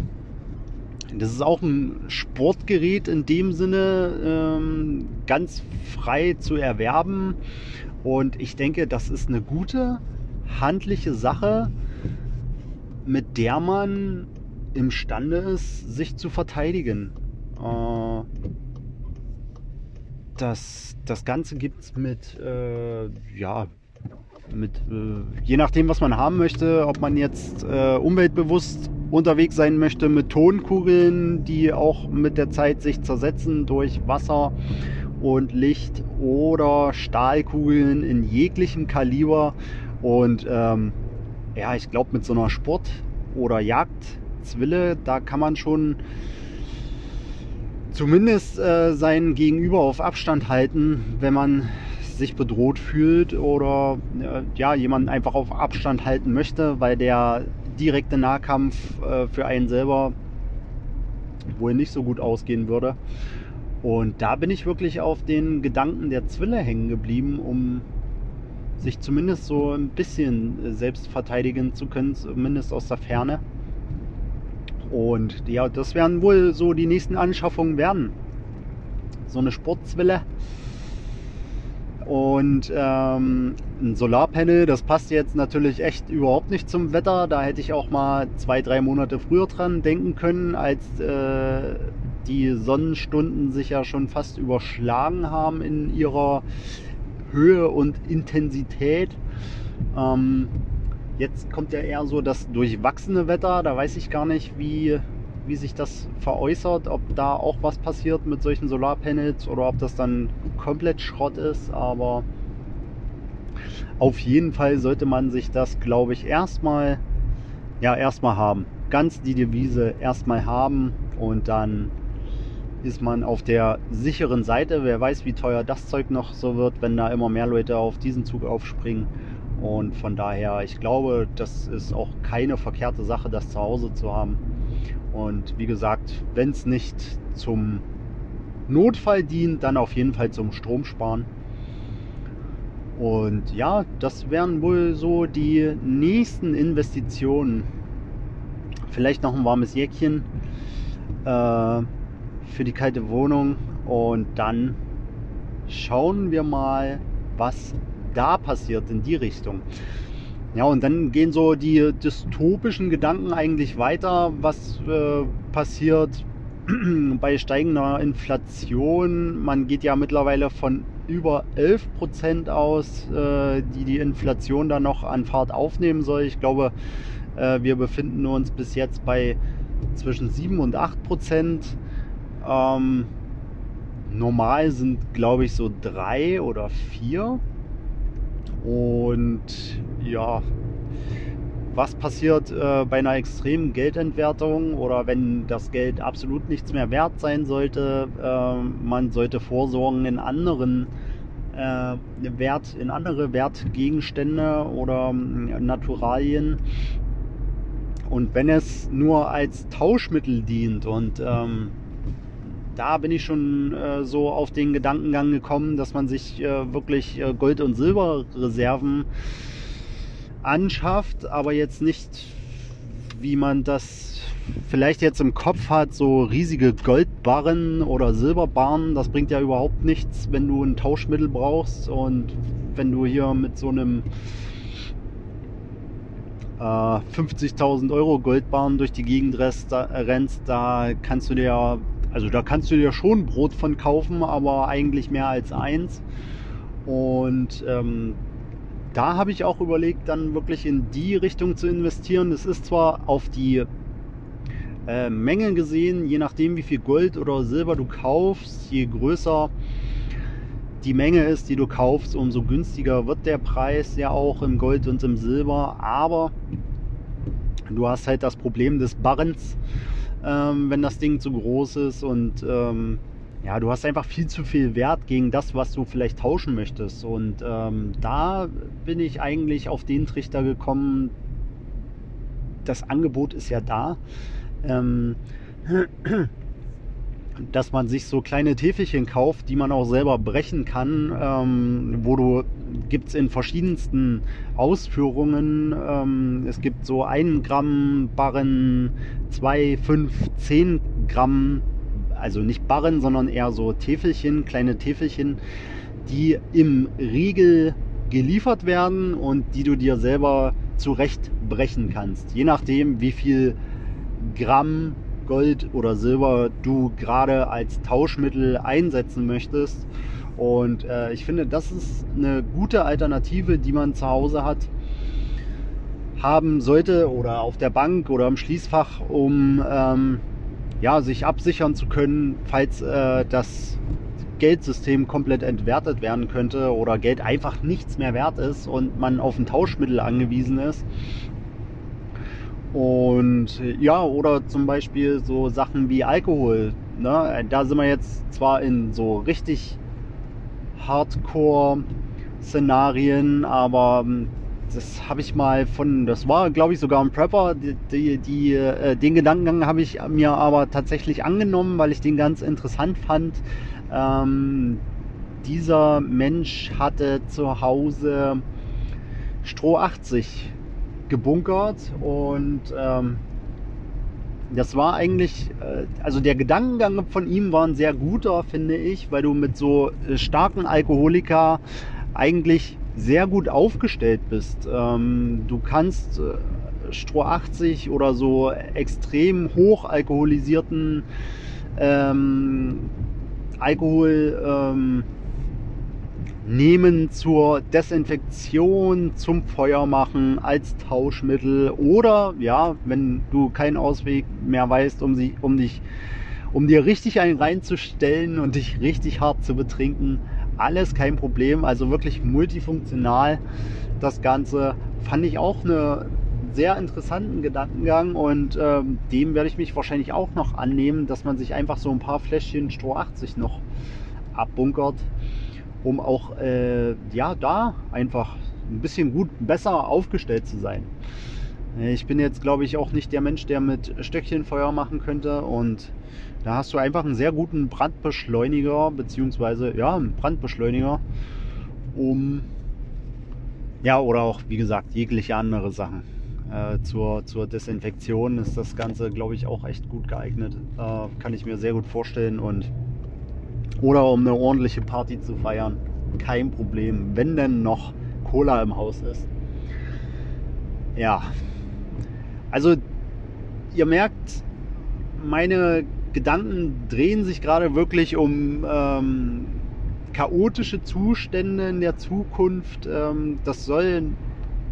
das ist auch ein Sportgerät in dem Sinne, ähm, ganz frei zu erwerben. Und ich denke, das ist eine gute handliche Sache, mit der man imstande ist, sich zu verteidigen. Äh, das, das Ganze gibt es mit, äh, ja, mit, äh, je nachdem, was man haben möchte, ob man jetzt äh, umweltbewusst unterwegs sein möchte, mit Tonkugeln, die auch mit der Zeit sich zersetzen durch Wasser und Licht oder Stahlkugeln in jeglichem Kaliber. Und ähm, ja, ich glaube, mit so einer Sport- oder Jagdzwille, da kann man schon zumindest äh, sein Gegenüber auf Abstand halten, wenn man sich bedroht fühlt oder äh, ja, jemanden einfach auf Abstand halten möchte, weil der direkte Nahkampf äh, für einen selber wohl nicht so gut ausgehen würde. Und da bin ich wirklich auf den Gedanken der Zwille hängen geblieben, um sich zumindest so ein bisschen selbst verteidigen zu können, zumindest aus der Ferne. Und ja, das werden wohl so die nächsten Anschaffungen werden. So eine Sportzwille. Und ähm, ein Solarpanel, das passt jetzt natürlich echt überhaupt nicht zum Wetter. Da hätte ich auch mal zwei, drei Monate früher dran denken können, als äh, die Sonnenstunden sich ja schon fast überschlagen haben in ihrer Höhe und Intensität. Ähm, jetzt kommt ja eher so das durchwachsene Wetter. Da weiß ich gar nicht, wie, wie sich das veräußert, ob da auch was passiert mit solchen Solarpanels oder ob das dann komplett Schrott ist. Aber auf jeden Fall sollte man sich das, glaube ich, erstmal ja erstmal haben. Ganz die Devise erstmal haben und dann ist man auf der sicheren Seite. Wer weiß, wie teuer das Zeug noch so wird, wenn da immer mehr Leute auf diesen Zug aufspringen. Und von daher, ich glaube, das ist auch keine verkehrte Sache, das zu Hause zu haben. Und wie gesagt, wenn es nicht zum Notfall dient, dann auf jeden Fall zum Stromsparen. Und ja, das wären wohl so die nächsten Investitionen. Vielleicht noch ein warmes Jäckchen. Äh, für die kalte Wohnung und dann schauen wir mal, was da passiert in die Richtung. Ja, und dann gehen so die dystopischen Gedanken eigentlich weiter, was äh, passiert bei steigender Inflation. Man geht ja mittlerweile von über 11 Prozent aus, äh, die die Inflation dann noch an Fahrt aufnehmen soll. Ich glaube, äh, wir befinden uns bis jetzt bei zwischen 7 und 8 Prozent. Ähm, normal sind, glaube ich, so drei oder vier. Und ja, was passiert äh, bei einer extremen Geldentwertung oder wenn das Geld absolut nichts mehr wert sein sollte? Äh, man sollte vorsorgen in anderen äh, Wert, in andere Wertgegenstände oder äh, Naturalien. Und wenn es nur als Tauschmittel dient und ähm, da bin ich schon äh, so auf den Gedankengang gekommen, dass man sich äh, wirklich äh, Gold- und Silberreserven anschafft, aber jetzt nicht, wie man das vielleicht jetzt im Kopf hat, so riesige Goldbarren oder Silberbarren. Das bringt ja überhaupt nichts, wenn du ein Tauschmittel brauchst und wenn du hier mit so einem 50.000 äh, Euro Goldbarren durch die Gegend rennst, da kannst du dir also da kannst du dir schon Brot von kaufen, aber eigentlich mehr als eins. Und ähm, da habe ich auch überlegt, dann wirklich in die Richtung zu investieren. Es ist zwar auf die äh, Menge gesehen, je nachdem wie viel Gold oder Silber du kaufst, je größer die Menge ist, die du kaufst, umso günstiger wird der Preis ja auch im Gold und im Silber. Aber du hast halt das Problem des Barrens ähm, wenn das Ding zu groß ist und ähm, ja, du hast einfach viel zu viel Wert gegen das, was du vielleicht tauschen möchtest. Und ähm, da bin ich eigentlich auf den Trichter gekommen, das Angebot ist ja da. Dass man sich so kleine Täfelchen kauft, die man auch selber brechen kann, ähm, wo du gibt es in verschiedensten Ausführungen. Ähm, es gibt so 1 Gramm Barren, 2, 5, 10 Gramm, also nicht Barren, sondern eher so Täfelchen, kleine Täfelchen, die im Riegel geliefert werden und die du dir selber zurecht brechen kannst. Je nachdem, wie viel Gramm Gold oder Silber du gerade als Tauschmittel einsetzen möchtest. Und äh, ich finde, das ist eine gute Alternative, die man zu Hause hat, haben sollte oder auf der Bank oder im Schließfach, um ähm, ja, sich absichern zu können, falls äh, das Geldsystem komplett entwertet werden könnte oder Geld einfach nichts mehr wert ist und man auf ein Tauschmittel angewiesen ist und ja, oder zum Beispiel so Sachen wie Alkohol. Ne? Da sind wir jetzt zwar in so richtig Hardcore-Szenarien, aber ähm, das habe ich mal von, das war glaube ich sogar ein Prepper, die, die, die äh, den Gedankengang habe ich mir aber tatsächlich angenommen, weil ich den ganz interessant fand. Ähm, dieser Mensch hatte zu Hause Stroh 80 gebunkert und ähm, das war eigentlich, äh, also der Gedankengang von ihm war ein sehr guter, finde ich, weil du mit so äh, starken Alkoholiker eigentlich sehr gut aufgestellt bist. Ähm, du kannst äh, Stroh 80 oder so extrem hoch alkoholisierten ähm, Alkohol ähm, nehmen zur Desinfektion, zum Feuermachen, als Tauschmittel oder ja, wenn du keinen Ausweg mehr weißt, um, sie, um dich um dir richtig einen reinzustellen und dich richtig hart zu betrinken, alles kein Problem, also wirklich multifunktional. Das Ganze fand ich auch einen sehr interessanten Gedankengang und ähm, dem werde ich mich wahrscheinlich auch noch annehmen, dass man sich einfach so ein paar Fläschchen Stroh 80 noch abbunkert um auch äh, ja da einfach ein bisschen gut besser aufgestellt zu sein. Ich bin jetzt, glaube ich, auch nicht der Mensch, der mit Stöckchen Feuer machen könnte. Und da hast du einfach einen sehr guten Brandbeschleuniger, beziehungsweise ja, einen Brandbeschleuniger, um ja, oder auch, wie gesagt, jegliche andere Sachen. Äh, zur, zur Desinfektion ist das Ganze, glaube ich, auch echt gut geeignet. Äh, kann ich mir sehr gut vorstellen. Und oder um eine ordentliche Party zu feiern. Kein Problem, wenn denn noch Cola im Haus ist. Ja, also ihr merkt, meine Gedanken drehen sich gerade wirklich um ähm, chaotische Zustände in der Zukunft. Ähm, das soll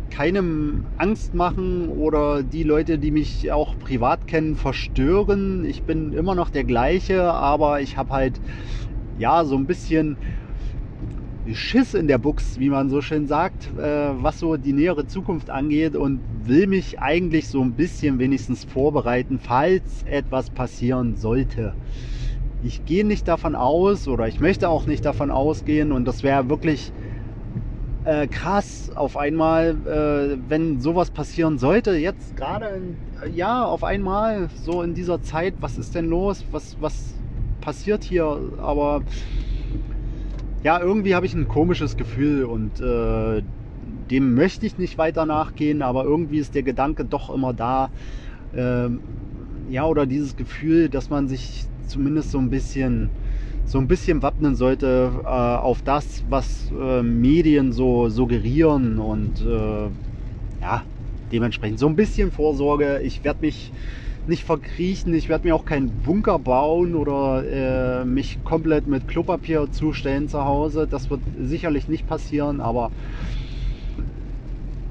keinem Angst machen oder die Leute, die mich auch privat kennen, verstören. Ich bin immer noch der gleiche, aber ich habe halt ja so ein bisschen Schiss in der Buchs, wie man so schön sagt, äh, was so die nähere Zukunft angeht und will mich eigentlich so ein bisschen wenigstens vorbereiten, falls etwas passieren sollte. Ich gehe nicht davon aus oder ich möchte auch nicht davon ausgehen und das wäre wirklich äh, krass auf einmal, äh, wenn sowas passieren sollte, jetzt gerade, ja, auf einmal, so in dieser Zeit, was ist denn los, was, was passiert hier, aber ja, irgendwie habe ich ein komisches Gefühl und äh, dem möchte ich nicht weiter nachgehen, aber irgendwie ist der Gedanke doch immer da. Ähm, ja, oder dieses Gefühl, dass man sich zumindest so ein bisschen so ein bisschen wappnen sollte äh, auf das, was äh, Medien so suggerieren und äh, ja, dementsprechend so ein bisschen Vorsorge. Ich werde mich nicht verkriechen. Ich werde mir auch keinen Bunker bauen oder äh, mich komplett mit Klopapier zustellen zu Hause. Das wird sicherlich nicht passieren, aber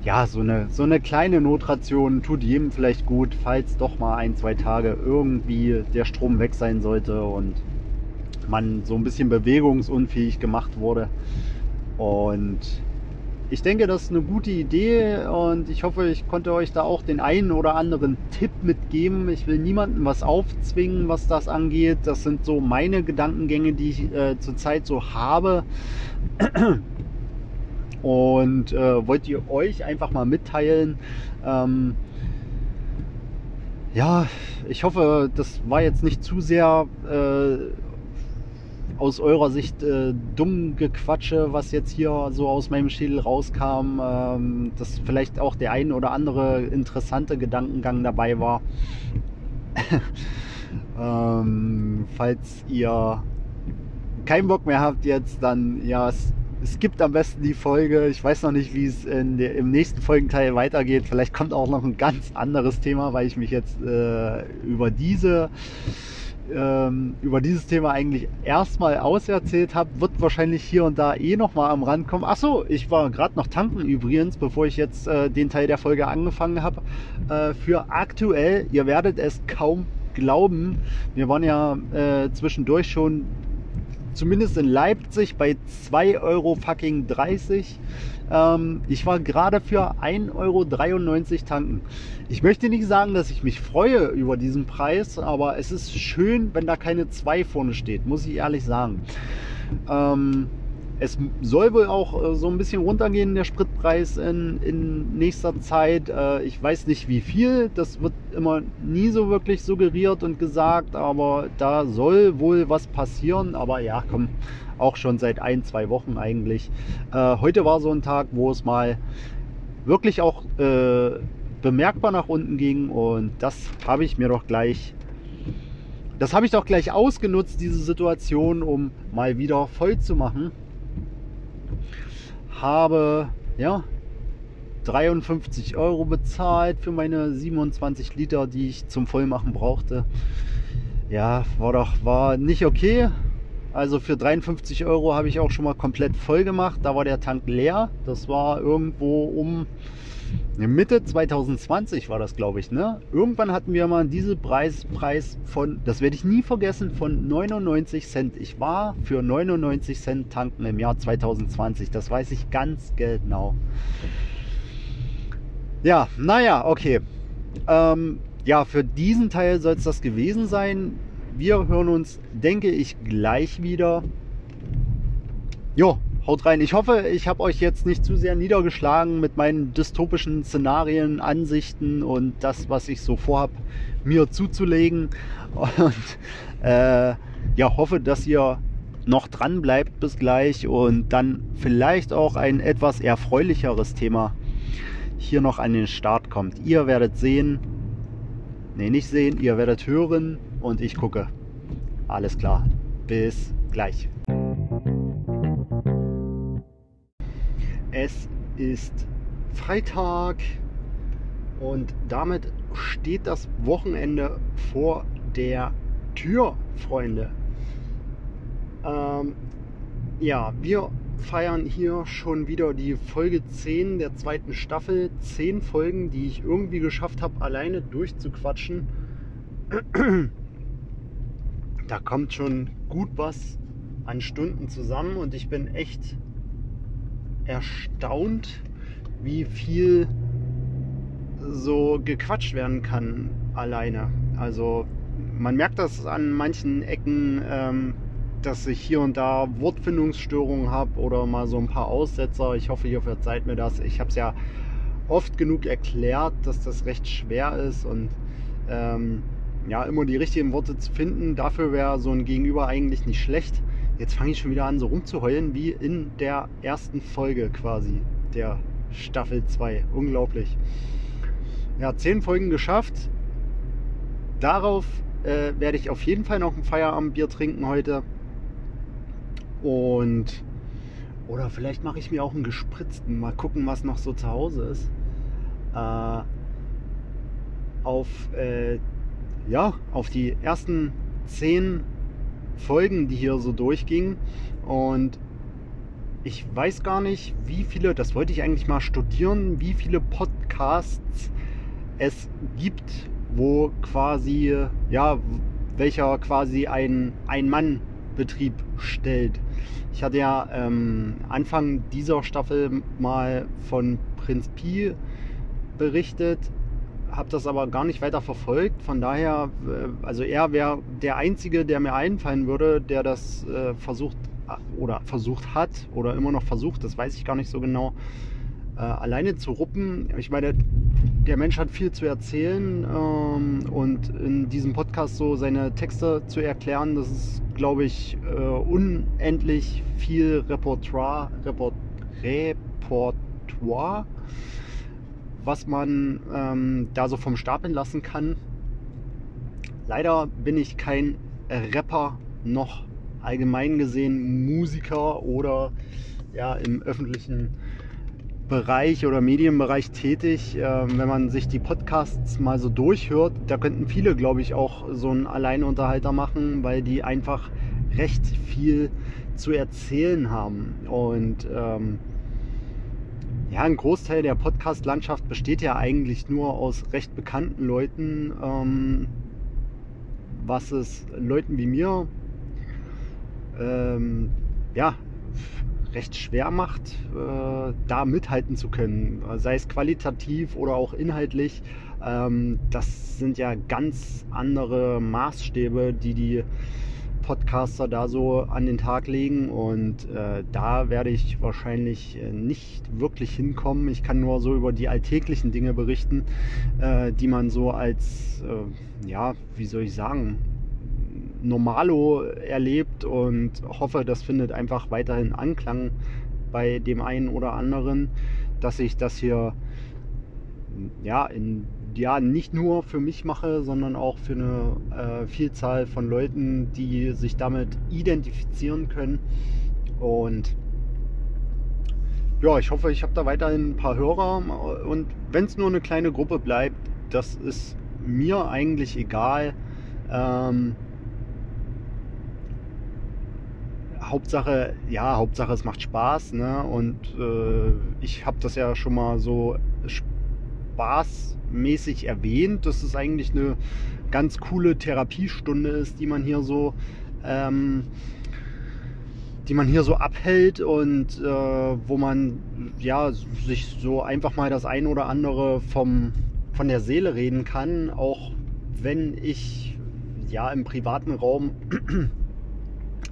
ja, so eine, so eine kleine Notration tut jedem vielleicht gut, falls doch mal ein, zwei Tage irgendwie der Strom weg sein sollte und man so ein bisschen bewegungsunfähig gemacht wurde. Und ich denke, das ist eine gute Idee und ich hoffe, ich konnte euch da auch den einen oder anderen Tipp mitgeben. Ich will niemandem was aufzwingen, was das angeht. Das sind so meine Gedankengänge, die ich äh, zurzeit so habe. Und äh, wollt ihr euch einfach mal mitteilen. Ähm, ja, ich hoffe, das war jetzt nicht zu sehr äh, aus eurer Sicht äh, dumm Gequatsche, was jetzt hier so aus meinem Schädel rauskam, ähm, dass vielleicht auch der ein oder andere interessante Gedankengang dabei war. ähm, falls ihr keinen Bock mehr habt jetzt, dann ja, es, es gibt am besten die Folge. Ich weiß noch nicht, wie es in der, im nächsten Folgenteil weitergeht. Vielleicht kommt auch noch ein ganz anderes Thema, weil ich mich jetzt äh, über diese ähm, über dieses Thema eigentlich erstmal auserzählt habe, wird wahrscheinlich hier und da eh nochmal am Rand kommen. Achso, ich war gerade noch tanken übrigens, bevor ich jetzt äh, den Teil der Folge angefangen habe. Äh, für aktuell, ihr werdet es kaum glauben, wir waren ja äh, zwischendurch schon zumindest in Leipzig bei 2 Euro fucking 30. Ähm, ich war gerade für 1,93 Euro tanken. Ich möchte nicht sagen, dass ich mich freue über diesen Preis, aber es ist schön, wenn da keine 2 vorne steht, muss ich ehrlich sagen. Ähm, es soll wohl auch äh, so ein bisschen runtergehen, der Spritpreis in, in nächster Zeit. Äh, ich weiß nicht wie viel, das wird immer nie so wirklich suggeriert und gesagt, aber da soll wohl was passieren. Aber ja, komm, auch schon seit ein, zwei Wochen eigentlich. Äh, heute war so ein Tag, wo es mal wirklich auch äh, bemerkbar nach unten ging und das habe ich mir doch gleich das habe ich doch gleich ausgenutzt, diese Situation, um mal wieder voll zu machen habe ja 53 Euro bezahlt für meine 27 Liter, die ich zum Vollmachen brauchte. Ja, war doch war nicht okay. Also für 53 Euro habe ich auch schon mal komplett voll gemacht. Da war der Tank leer. Das war irgendwo um Mitte 2020 war das, glaube ich. Ne? Irgendwann hatten wir mal einen Dieselpreis Preis von, das werde ich nie vergessen, von 99 Cent. Ich war für 99 Cent tanken im Jahr 2020. Das weiß ich ganz genau. Ja, naja, okay. Ähm, ja, für diesen Teil soll es das gewesen sein. Wir hören uns, denke ich, gleich wieder. Jo, haut rein. Ich hoffe, ich habe euch jetzt nicht zu sehr niedergeschlagen mit meinen dystopischen Szenarien, Ansichten und das, was ich so vorhab, mir zuzulegen. Und äh, ja, hoffe, dass ihr noch dran bleibt bis gleich und dann vielleicht auch ein etwas erfreulicheres Thema hier noch an den Start kommt. Ihr werdet sehen, ne, nicht sehen, ihr werdet hören und ich gucke. Alles klar. Bis gleich. Es ist Freitag und damit steht das Wochenende vor der Tür, Freunde. Ähm, ja, wir feiern hier schon wieder die Folge 10 der zweiten Staffel. 10 Folgen, die ich irgendwie geschafft habe, alleine durchzuquatschen. Da kommt schon gut was an Stunden zusammen und ich bin echt erstaunt, wie viel so gequatscht werden kann alleine. Also man merkt das an manchen Ecken, ähm, dass ich hier und da Wortfindungsstörungen habe oder mal so ein paar Aussetzer. Ich hoffe, ihr verzeiht mir das. Ich habe es ja oft genug erklärt, dass das recht schwer ist und ähm, ja, immer die richtigen Worte zu finden. Dafür wäre so ein Gegenüber eigentlich nicht schlecht. Jetzt fange ich schon wieder an, so rumzuheulen wie in der ersten Folge quasi der Staffel 2. Unglaublich. Ja, zehn Folgen geschafft. Darauf äh, werde ich auf jeden Fall noch ein Feierabendbier trinken heute. Und oder vielleicht mache ich mir auch einen gespritzten. Mal gucken, was noch so zu Hause ist. Äh, auf äh, ja, auf die ersten zehn Folgen, die hier so durchgingen. Und ich weiß gar nicht, wie viele, das wollte ich eigentlich mal studieren, wie viele Podcasts es gibt, wo quasi, ja, welcher quasi ein Ein-Mann-Betrieb stellt. Ich hatte ja ähm, Anfang dieser Staffel mal von Prinz Pi berichtet, habe das aber gar nicht weiter verfolgt. Von daher, äh, also er wäre der Einzige, der mir einfallen würde, der das äh, versucht äh, oder versucht hat oder immer noch versucht, das weiß ich gar nicht so genau, äh, alleine zu ruppen. Ich meine, der Mensch hat viel zu erzählen ähm, und in diesem Podcast so seine Texte zu erklären, das ist, glaube ich, äh, unendlich viel Repertoire, Report, Repertoire was man ähm, da so vom Stapeln lassen kann. Leider bin ich kein Rapper noch allgemein gesehen Musiker oder ja, im öffentlichen Bereich oder Medienbereich tätig. Ähm, wenn man sich die Podcasts mal so durchhört, da könnten viele, glaube ich, auch so einen Alleinunterhalter machen, weil die einfach recht viel zu erzählen haben. Und ähm, ja, ein Großteil der Podcast-Landschaft besteht ja eigentlich nur aus recht bekannten Leuten, ähm, was es Leuten wie mir ähm, ja, recht schwer macht, äh, da mithalten zu können, sei es qualitativ oder auch inhaltlich. Ähm, das sind ja ganz andere Maßstäbe, die die Podcaster da so an den Tag legen und äh, da werde ich wahrscheinlich äh, nicht wirklich hinkommen. Ich kann nur so über die alltäglichen Dinge berichten, äh, die man so als, äh, ja, wie soll ich sagen, Normalo erlebt und hoffe, das findet einfach weiterhin Anklang bei dem einen oder anderen, dass ich das hier ja in ja nicht nur für mich mache, sondern auch für eine äh, Vielzahl von Leuten, die sich damit identifizieren können. Und ja, ich hoffe, ich habe da weiterhin ein paar Hörer. Und wenn es nur eine kleine Gruppe bleibt, das ist mir eigentlich egal. Ähm, Hauptsache, ja, Hauptsache es macht Spaß, ne? Und äh, ich habe das ja schon mal so spaßmäßig erwähnt, dass es eigentlich eine ganz coole Therapiestunde ist, die man hier so ähm, die man hier so abhält und äh, wo man ja sich so einfach mal das ein oder andere vom, von der Seele reden kann, auch wenn ich ja im privaten Raum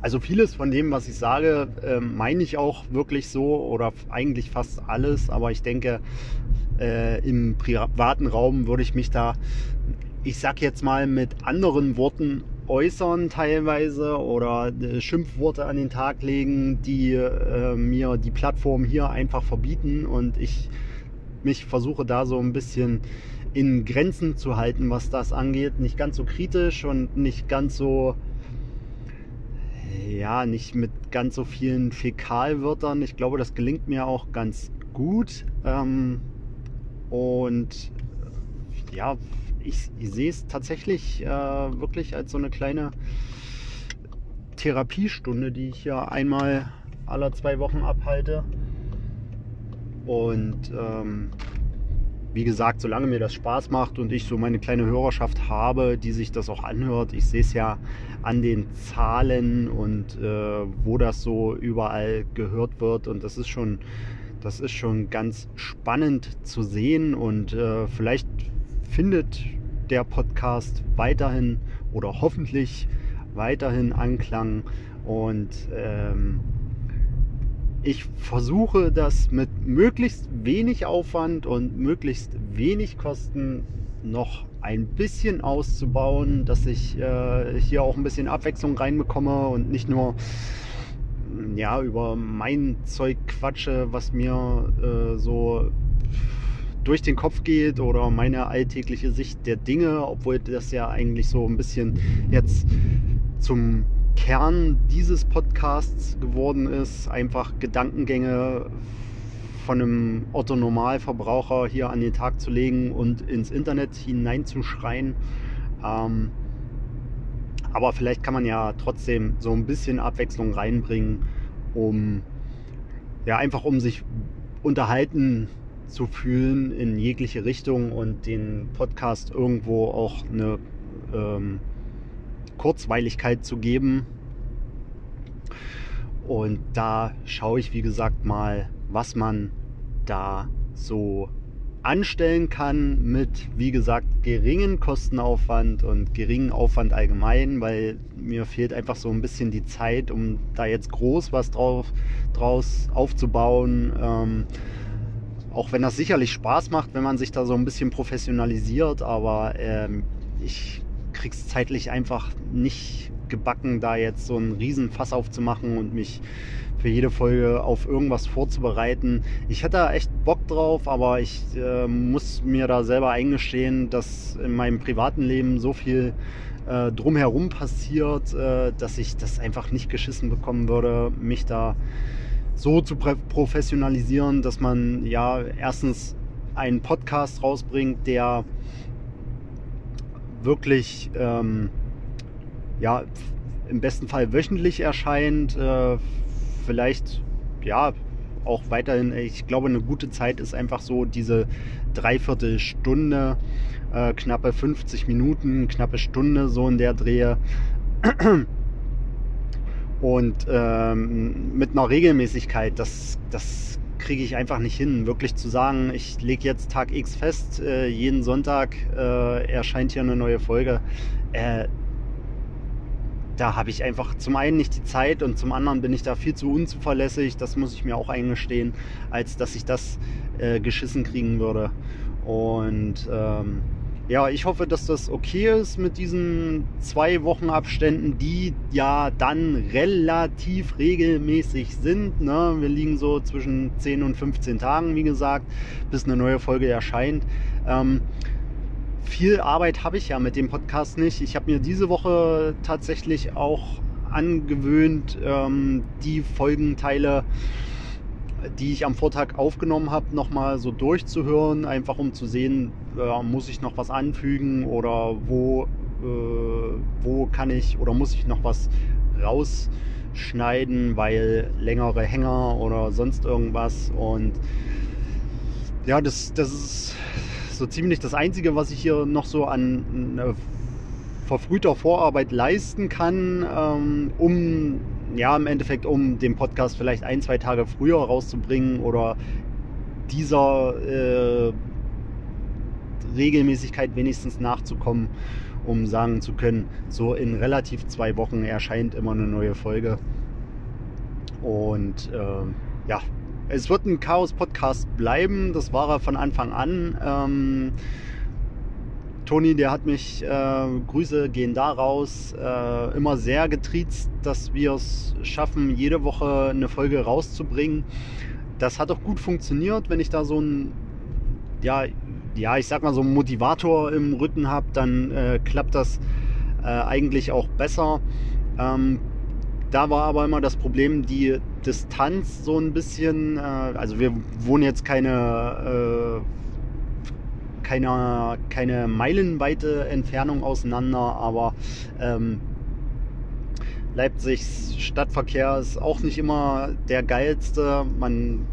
also vieles von dem, was ich sage, äh, meine ich auch wirklich so oder eigentlich fast alles, aber ich denke, äh, im privaten Raum würde ich mich da, ich sag jetzt mal mit anderen Worten äußern teilweise oder äh, Schimpfworte an den Tag legen, die äh, mir die Plattform hier einfach verbieten und ich mich versuche da so ein bisschen in Grenzen zu halten, was das angeht. Nicht ganz so kritisch und nicht ganz so ja, nicht mit ganz so vielen Fäkalwörtern. Ich glaube, das gelingt mir auch ganz gut. Ähm, und ja, ich, ich sehe es tatsächlich äh, wirklich als so eine kleine Therapiestunde, die ich ja einmal aller zwei Wochen abhalte. Und ähm, wie gesagt, solange mir das Spaß macht und ich so meine kleine Hörerschaft habe, die sich das auch anhört, ich sehe es ja an den Zahlen und äh, wo das so überall gehört wird und das ist schon, das ist schon ganz spannend zu sehen und äh, vielleicht findet der Podcast weiterhin oder hoffentlich weiterhin Anklang und ähm, ich versuche das mit möglichst wenig Aufwand und möglichst wenig Kosten noch ein bisschen auszubauen, dass ich äh, hier auch ein bisschen Abwechslung reinbekomme und nicht nur ja, über mein Zeug quatsche, was mir äh, so durch den Kopf geht oder meine alltägliche Sicht der Dinge, obwohl das ja eigentlich so ein bisschen jetzt zum Kern dieses Podcasts geworden ist, einfach Gedankengänge von einem Otto-Normalverbraucher hier an den Tag zu legen und ins Internet hineinzuschreien. Ähm, aber vielleicht kann man ja trotzdem so ein bisschen Abwechslung reinbringen, um ja einfach um sich unterhalten zu fühlen in jegliche Richtung und den Podcast irgendwo auch eine ähm, Kurzweiligkeit zu geben. Und da schaue ich, wie gesagt, mal, was man da so anstellen kann mit, wie gesagt, geringen Kostenaufwand und geringen Aufwand allgemein, weil mir fehlt einfach so ein bisschen die Zeit, um da jetzt groß was drauf, draus aufzubauen. Ähm, auch wenn das sicherlich Spaß macht, wenn man sich da so ein bisschen professionalisiert, aber ähm, ich krieg's zeitlich einfach nicht gebacken, da jetzt so einen riesen Fass aufzumachen und mich für jede Folge auf irgendwas vorzubereiten. Ich hätte da echt Bock drauf, aber ich äh, muss mir da selber eingestehen, dass in meinem privaten Leben so viel äh, drumherum passiert, äh, dass ich das einfach nicht geschissen bekommen würde, mich da so zu professionalisieren, dass man ja erstens einen Podcast rausbringt, der wirklich ähm, ja im besten Fall wöchentlich erscheint, äh, vielleicht ja auch weiterhin, ich glaube, eine gute Zeit ist einfach so diese Dreiviertelstunde, äh, knappe 50 Minuten, knappe Stunde so in der Drehe. Und ähm, mit einer Regelmäßigkeit, das, das kriege ich einfach nicht hin, wirklich zu sagen, ich lege jetzt Tag X fest, äh, jeden Sonntag äh, erscheint hier eine neue Folge. Äh, da habe ich einfach zum einen nicht die Zeit und zum anderen bin ich da viel zu unzuverlässig, das muss ich mir auch eingestehen, als dass ich das äh, geschissen kriegen würde. Und ähm, ja, ich hoffe, dass das okay ist mit diesen zwei Wochen Abständen, die ja dann relativ regelmäßig sind. Ne? Wir liegen so zwischen 10 und 15 Tagen, wie gesagt, bis eine neue Folge erscheint. Ähm, viel Arbeit habe ich ja mit dem Podcast nicht. Ich habe mir diese Woche tatsächlich auch angewöhnt, ähm, die Folgenteile die ich am Vortag aufgenommen habe, nochmal so durchzuhören, einfach um zu sehen, äh, muss ich noch was anfügen oder wo, äh, wo kann ich oder muss ich noch was rausschneiden, weil längere Hänger oder sonst irgendwas. Und ja, das, das ist so ziemlich das Einzige, was ich hier noch so an äh, verfrühter Vorarbeit leisten kann, ähm, um ja, im Endeffekt, um den Podcast vielleicht ein, zwei Tage früher rauszubringen oder dieser äh, Regelmäßigkeit wenigstens nachzukommen, um sagen zu können, so in relativ zwei Wochen erscheint immer eine neue Folge. Und äh, ja, es wird ein Chaos-Podcast bleiben, das war er von Anfang an. Ähm, Toni, der hat mich, äh, Grüße gehen da raus, äh, immer sehr getriezt, dass wir es schaffen, jede Woche eine Folge rauszubringen. Das hat auch gut funktioniert, wenn ich da so ein, ja, ja, ich sag mal so einen Motivator im Rücken habe, dann äh, klappt das äh, eigentlich auch besser. Ähm, da war aber immer das Problem, die Distanz so ein bisschen, äh, also wir wohnen jetzt keine, äh, keine, keine meilenweite Entfernung auseinander, aber ähm, Leipzigs Stadtverkehr ist auch nicht immer der geilste. Man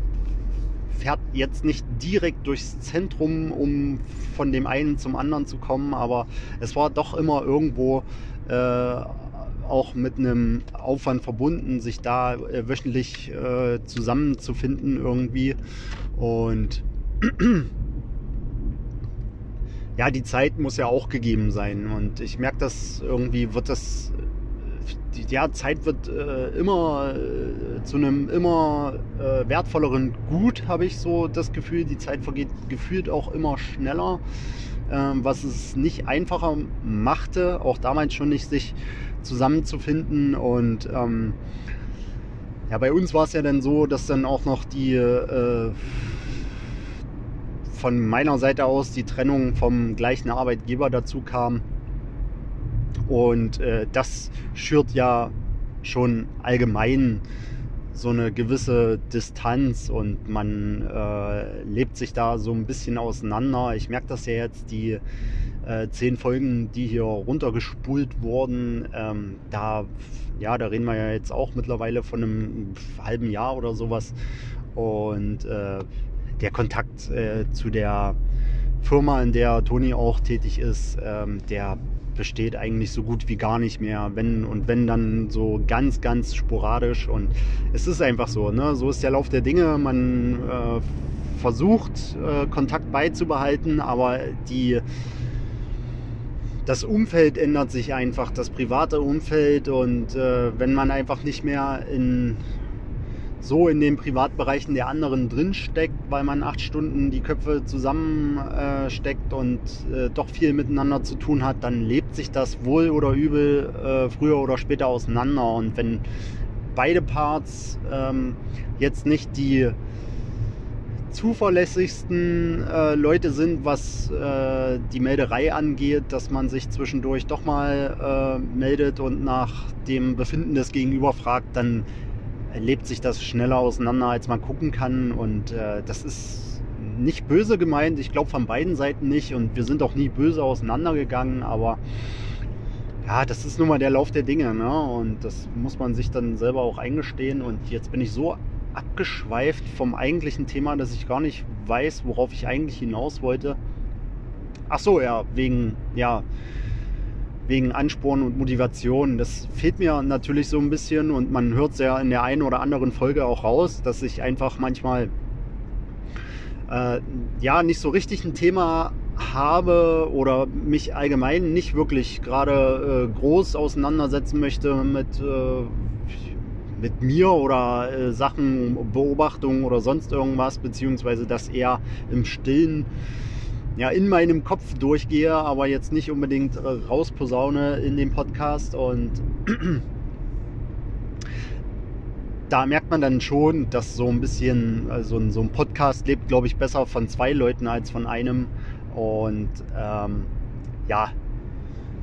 fährt jetzt nicht direkt durchs Zentrum, um von dem einen zum anderen zu kommen, aber es war doch immer irgendwo äh, auch mit einem Aufwand verbunden, sich da äh, wöchentlich äh, zusammenzufinden irgendwie. Und ja, die Zeit muss ja auch gegeben sein. Und ich merke, dass irgendwie wird das die ja, Zeit wird äh, immer äh, zu einem immer äh, wertvolleren Gut, habe ich so das Gefühl. Die Zeit vergeht gefühlt auch immer schneller, ähm, was es nicht einfacher machte, auch damals schon nicht, sich zusammenzufinden. Und ähm, ja, bei uns war es ja dann so, dass dann auch noch die äh, von meiner Seite aus die Trennung vom gleichen Arbeitgeber dazu kam. Und äh, das schürt ja schon allgemein so eine gewisse Distanz und man äh, lebt sich da so ein bisschen auseinander. Ich merke das ja jetzt, die äh, zehn Folgen, die hier runtergespult wurden, ähm, da, ja, da reden wir ja jetzt auch mittlerweile von einem halben Jahr oder sowas. Und äh, der Kontakt äh, zu der Firma, in der Toni auch tätig ist, ähm, der besteht eigentlich so gut wie gar nicht mehr. Wenn und wenn dann so ganz, ganz sporadisch. Und es ist einfach so, ne? So ist der Lauf der Dinge. Man äh, versucht, äh, Kontakt beizubehalten, aber die das Umfeld ändert sich einfach, das private Umfeld und äh, wenn man einfach nicht mehr in so in den Privatbereichen der anderen drinsteckt, weil man acht Stunden die Köpfe zusammensteckt äh, und äh, doch viel miteinander zu tun hat, dann lebt sich das wohl oder übel äh, früher oder später auseinander. Und wenn beide Parts ähm, jetzt nicht die zuverlässigsten äh, Leute sind, was äh, die Melderei angeht, dass man sich zwischendurch doch mal äh, meldet und nach dem Befinden des Gegenüber fragt, dann lebt sich das schneller auseinander, als man gucken kann. Und äh, das ist nicht böse gemeint. Ich glaube von beiden Seiten nicht. Und wir sind auch nie böse auseinandergegangen. Aber ja, das ist nun mal der Lauf der Dinge. Ne? Und das muss man sich dann selber auch eingestehen. Und jetzt bin ich so abgeschweift vom eigentlichen Thema, dass ich gar nicht weiß, worauf ich eigentlich hinaus wollte. Ach so, ja, wegen, ja, wegen Ansporn und Motivation. Das fehlt mir natürlich so ein bisschen und man hört es ja in der einen oder anderen Folge auch raus, dass ich einfach manchmal äh, ja nicht so richtig ein Thema habe oder mich allgemein nicht wirklich gerade äh, groß auseinandersetzen möchte mit, äh, mit mir oder äh, Sachen, Beobachtungen oder sonst irgendwas, beziehungsweise das eher im Stillen ja, in meinem Kopf durchgehe, aber jetzt nicht unbedingt äh, rausposaune in dem Podcast. Und da merkt man dann schon, dass so ein bisschen, also so ein Podcast lebt, glaube ich, besser von zwei Leuten als von einem. Und ähm, ja,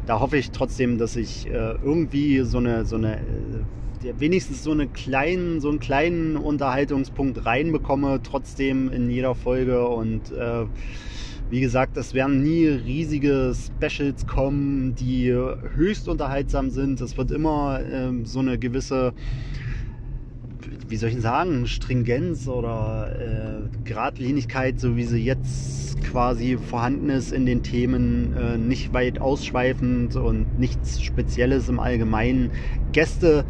da hoffe ich trotzdem, dass ich äh, irgendwie so eine, so eine äh, wenigstens so, eine kleinen, so einen kleinen Unterhaltungspunkt reinbekomme, trotzdem in jeder Folge und äh, wie gesagt, es werden nie riesige Specials kommen, die höchst unterhaltsam sind. Es wird immer ähm, so eine gewisse, wie soll ich sagen, Stringenz oder äh, Geradlinigkeit, so wie sie jetzt quasi vorhanden ist in den Themen, äh, nicht weit ausschweifend und nichts Spezielles im Allgemeinen. Gäste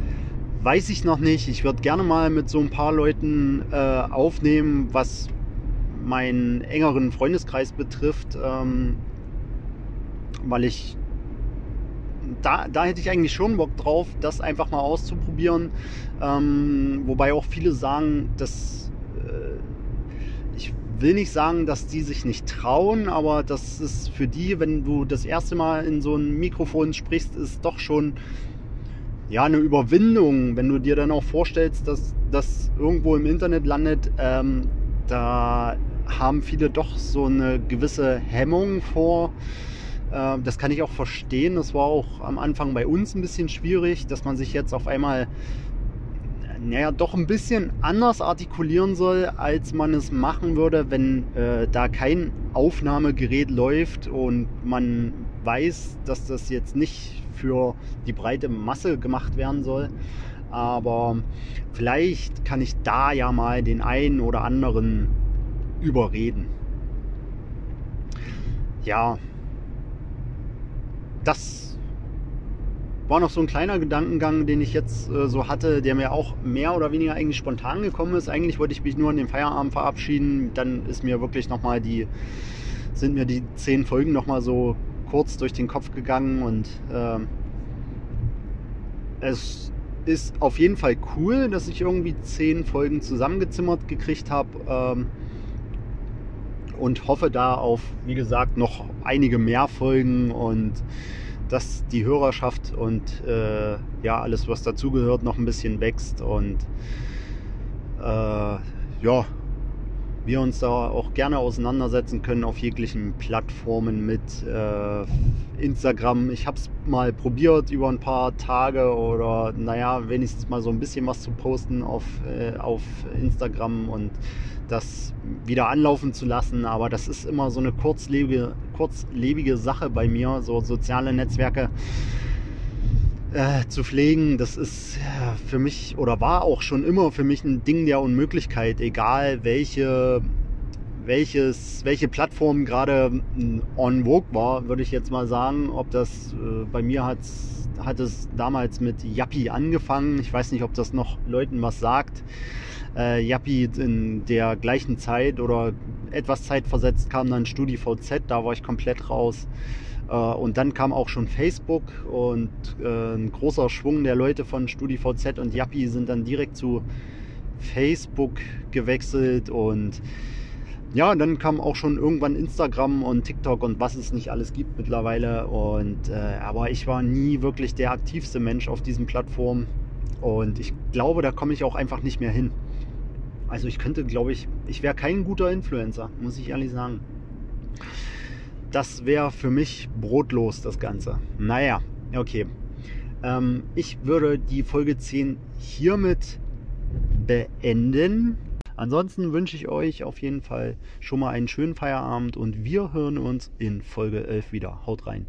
weiß ich noch nicht. Ich würde gerne mal mit so ein paar Leuten äh, aufnehmen, was meinen engeren Freundeskreis betrifft, ähm, weil ich da, da hätte ich eigentlich schon Bock drauf, das einfach mal auszuprobieren. Ähm, wobei auch viele sagen, dass äh, ich will nicht sagen, dass die sich nicht trauen, aber das ist für die, wenn du das erste Mal in so ein Mikrofon sprichst, ist doch schon ja eine Überwindung, wenn du dir dann auch vorstellst, dass das irgendwo im Internet landet. Ähm, da haben viele doch so eine gewisse Hemmung vor, Äh, das kann ich auch verstehen. Das war auch am Anfang bei uns ein bisschen schwierig, dass man sich jetzt auf einmal naja, doch ein bisschen anders artikulieren soll, als man es machen würde, wenn äh, da kein Aufnahmegerät läuft und man weiß, dass das jetzt nicht für die breite Masse gemacht werden soll. Aber vielleicht kann ich da ja mal den einen oder anderen überreden. Ja, das war noch so ein kleiner Gedankengang, den ich jetzt äh, so hatte, der mir auch mehr oder weniger eigentlich spontan gekommen ist. Eigentlich wollte ich mich nur an den Feierabend verabschieden. Dann ist mir wirklich nochmal die, sind mir die zehn Folgen nochmal so kurz durch den Kopf gegangen und äh, es ist auf jeden Fall cool, dass ich irgendwie zehn Folgen zusammengezimmert gekriegt habe. Ähm, und hoffe da auf, wie gesagt, noch einige mehr Folgen und dass die Hörerschaft und äh, ja, alles, was dazugehört, noch ein bisschen wächst und äh, ja, wir uns da auch gerne auseinandersetzen können auf jeglichen Plattformen mit äh, Instagram. Ich habe es mal probiert über ein paar Tage oder naja, wenigstens mal so ein bisschen was zu posten auf, äh, auf Instagram und das wieder anlaufen zu lassen. Aber das ist immer so eine kurzlebige, kurzlebige Sache bei mir, so soziale Netzwerke äh, zu pflegen, das ist für mich oder war auch schon immer für mich ein Ding der Unmöglichkeit, egal welche, welches, welche Plattform gerade on vogue war, würde ich jetzt mal sagen. Ob das äh, bei mir hat, hat es damals mit Yappi angefangen. Ich weiß nicht, ob das noch Leuten was sagt. Äh, Yappi in der gleichen Zeit oder etwas Zeit versetzt kam dann StudiVZ, da war ich komplett raus. Äh, und dann kam auch schon Facebook und äh, ein großer Schwung der Leute von StudiVZ und Yappi sind dann direkt zu Facebook gewechselt und ja, dann kam auch schon irgendwann Instagram und TikTok und was es nicht alles gibt mittlerweile. Und äh, aber ich war nie wirklich der aktivste Mensch auf diesen Plattformen und ich glaube, da komme ich auch einfach nicht mehr hin. Also ich könnte, glaube ich, ich wäre kein guter Influencer, muss ich ehrlich sagen das wäre für mich brotlos, das Ganze. Naja, okay. Ähm, ich würde die Folge 10 hiermit beenden. Ansonsten wünsche ich euch auf jeden Fall schon mal einen schönen Feierabend und wir hören uns in Folge 11 wieder. Haut rein.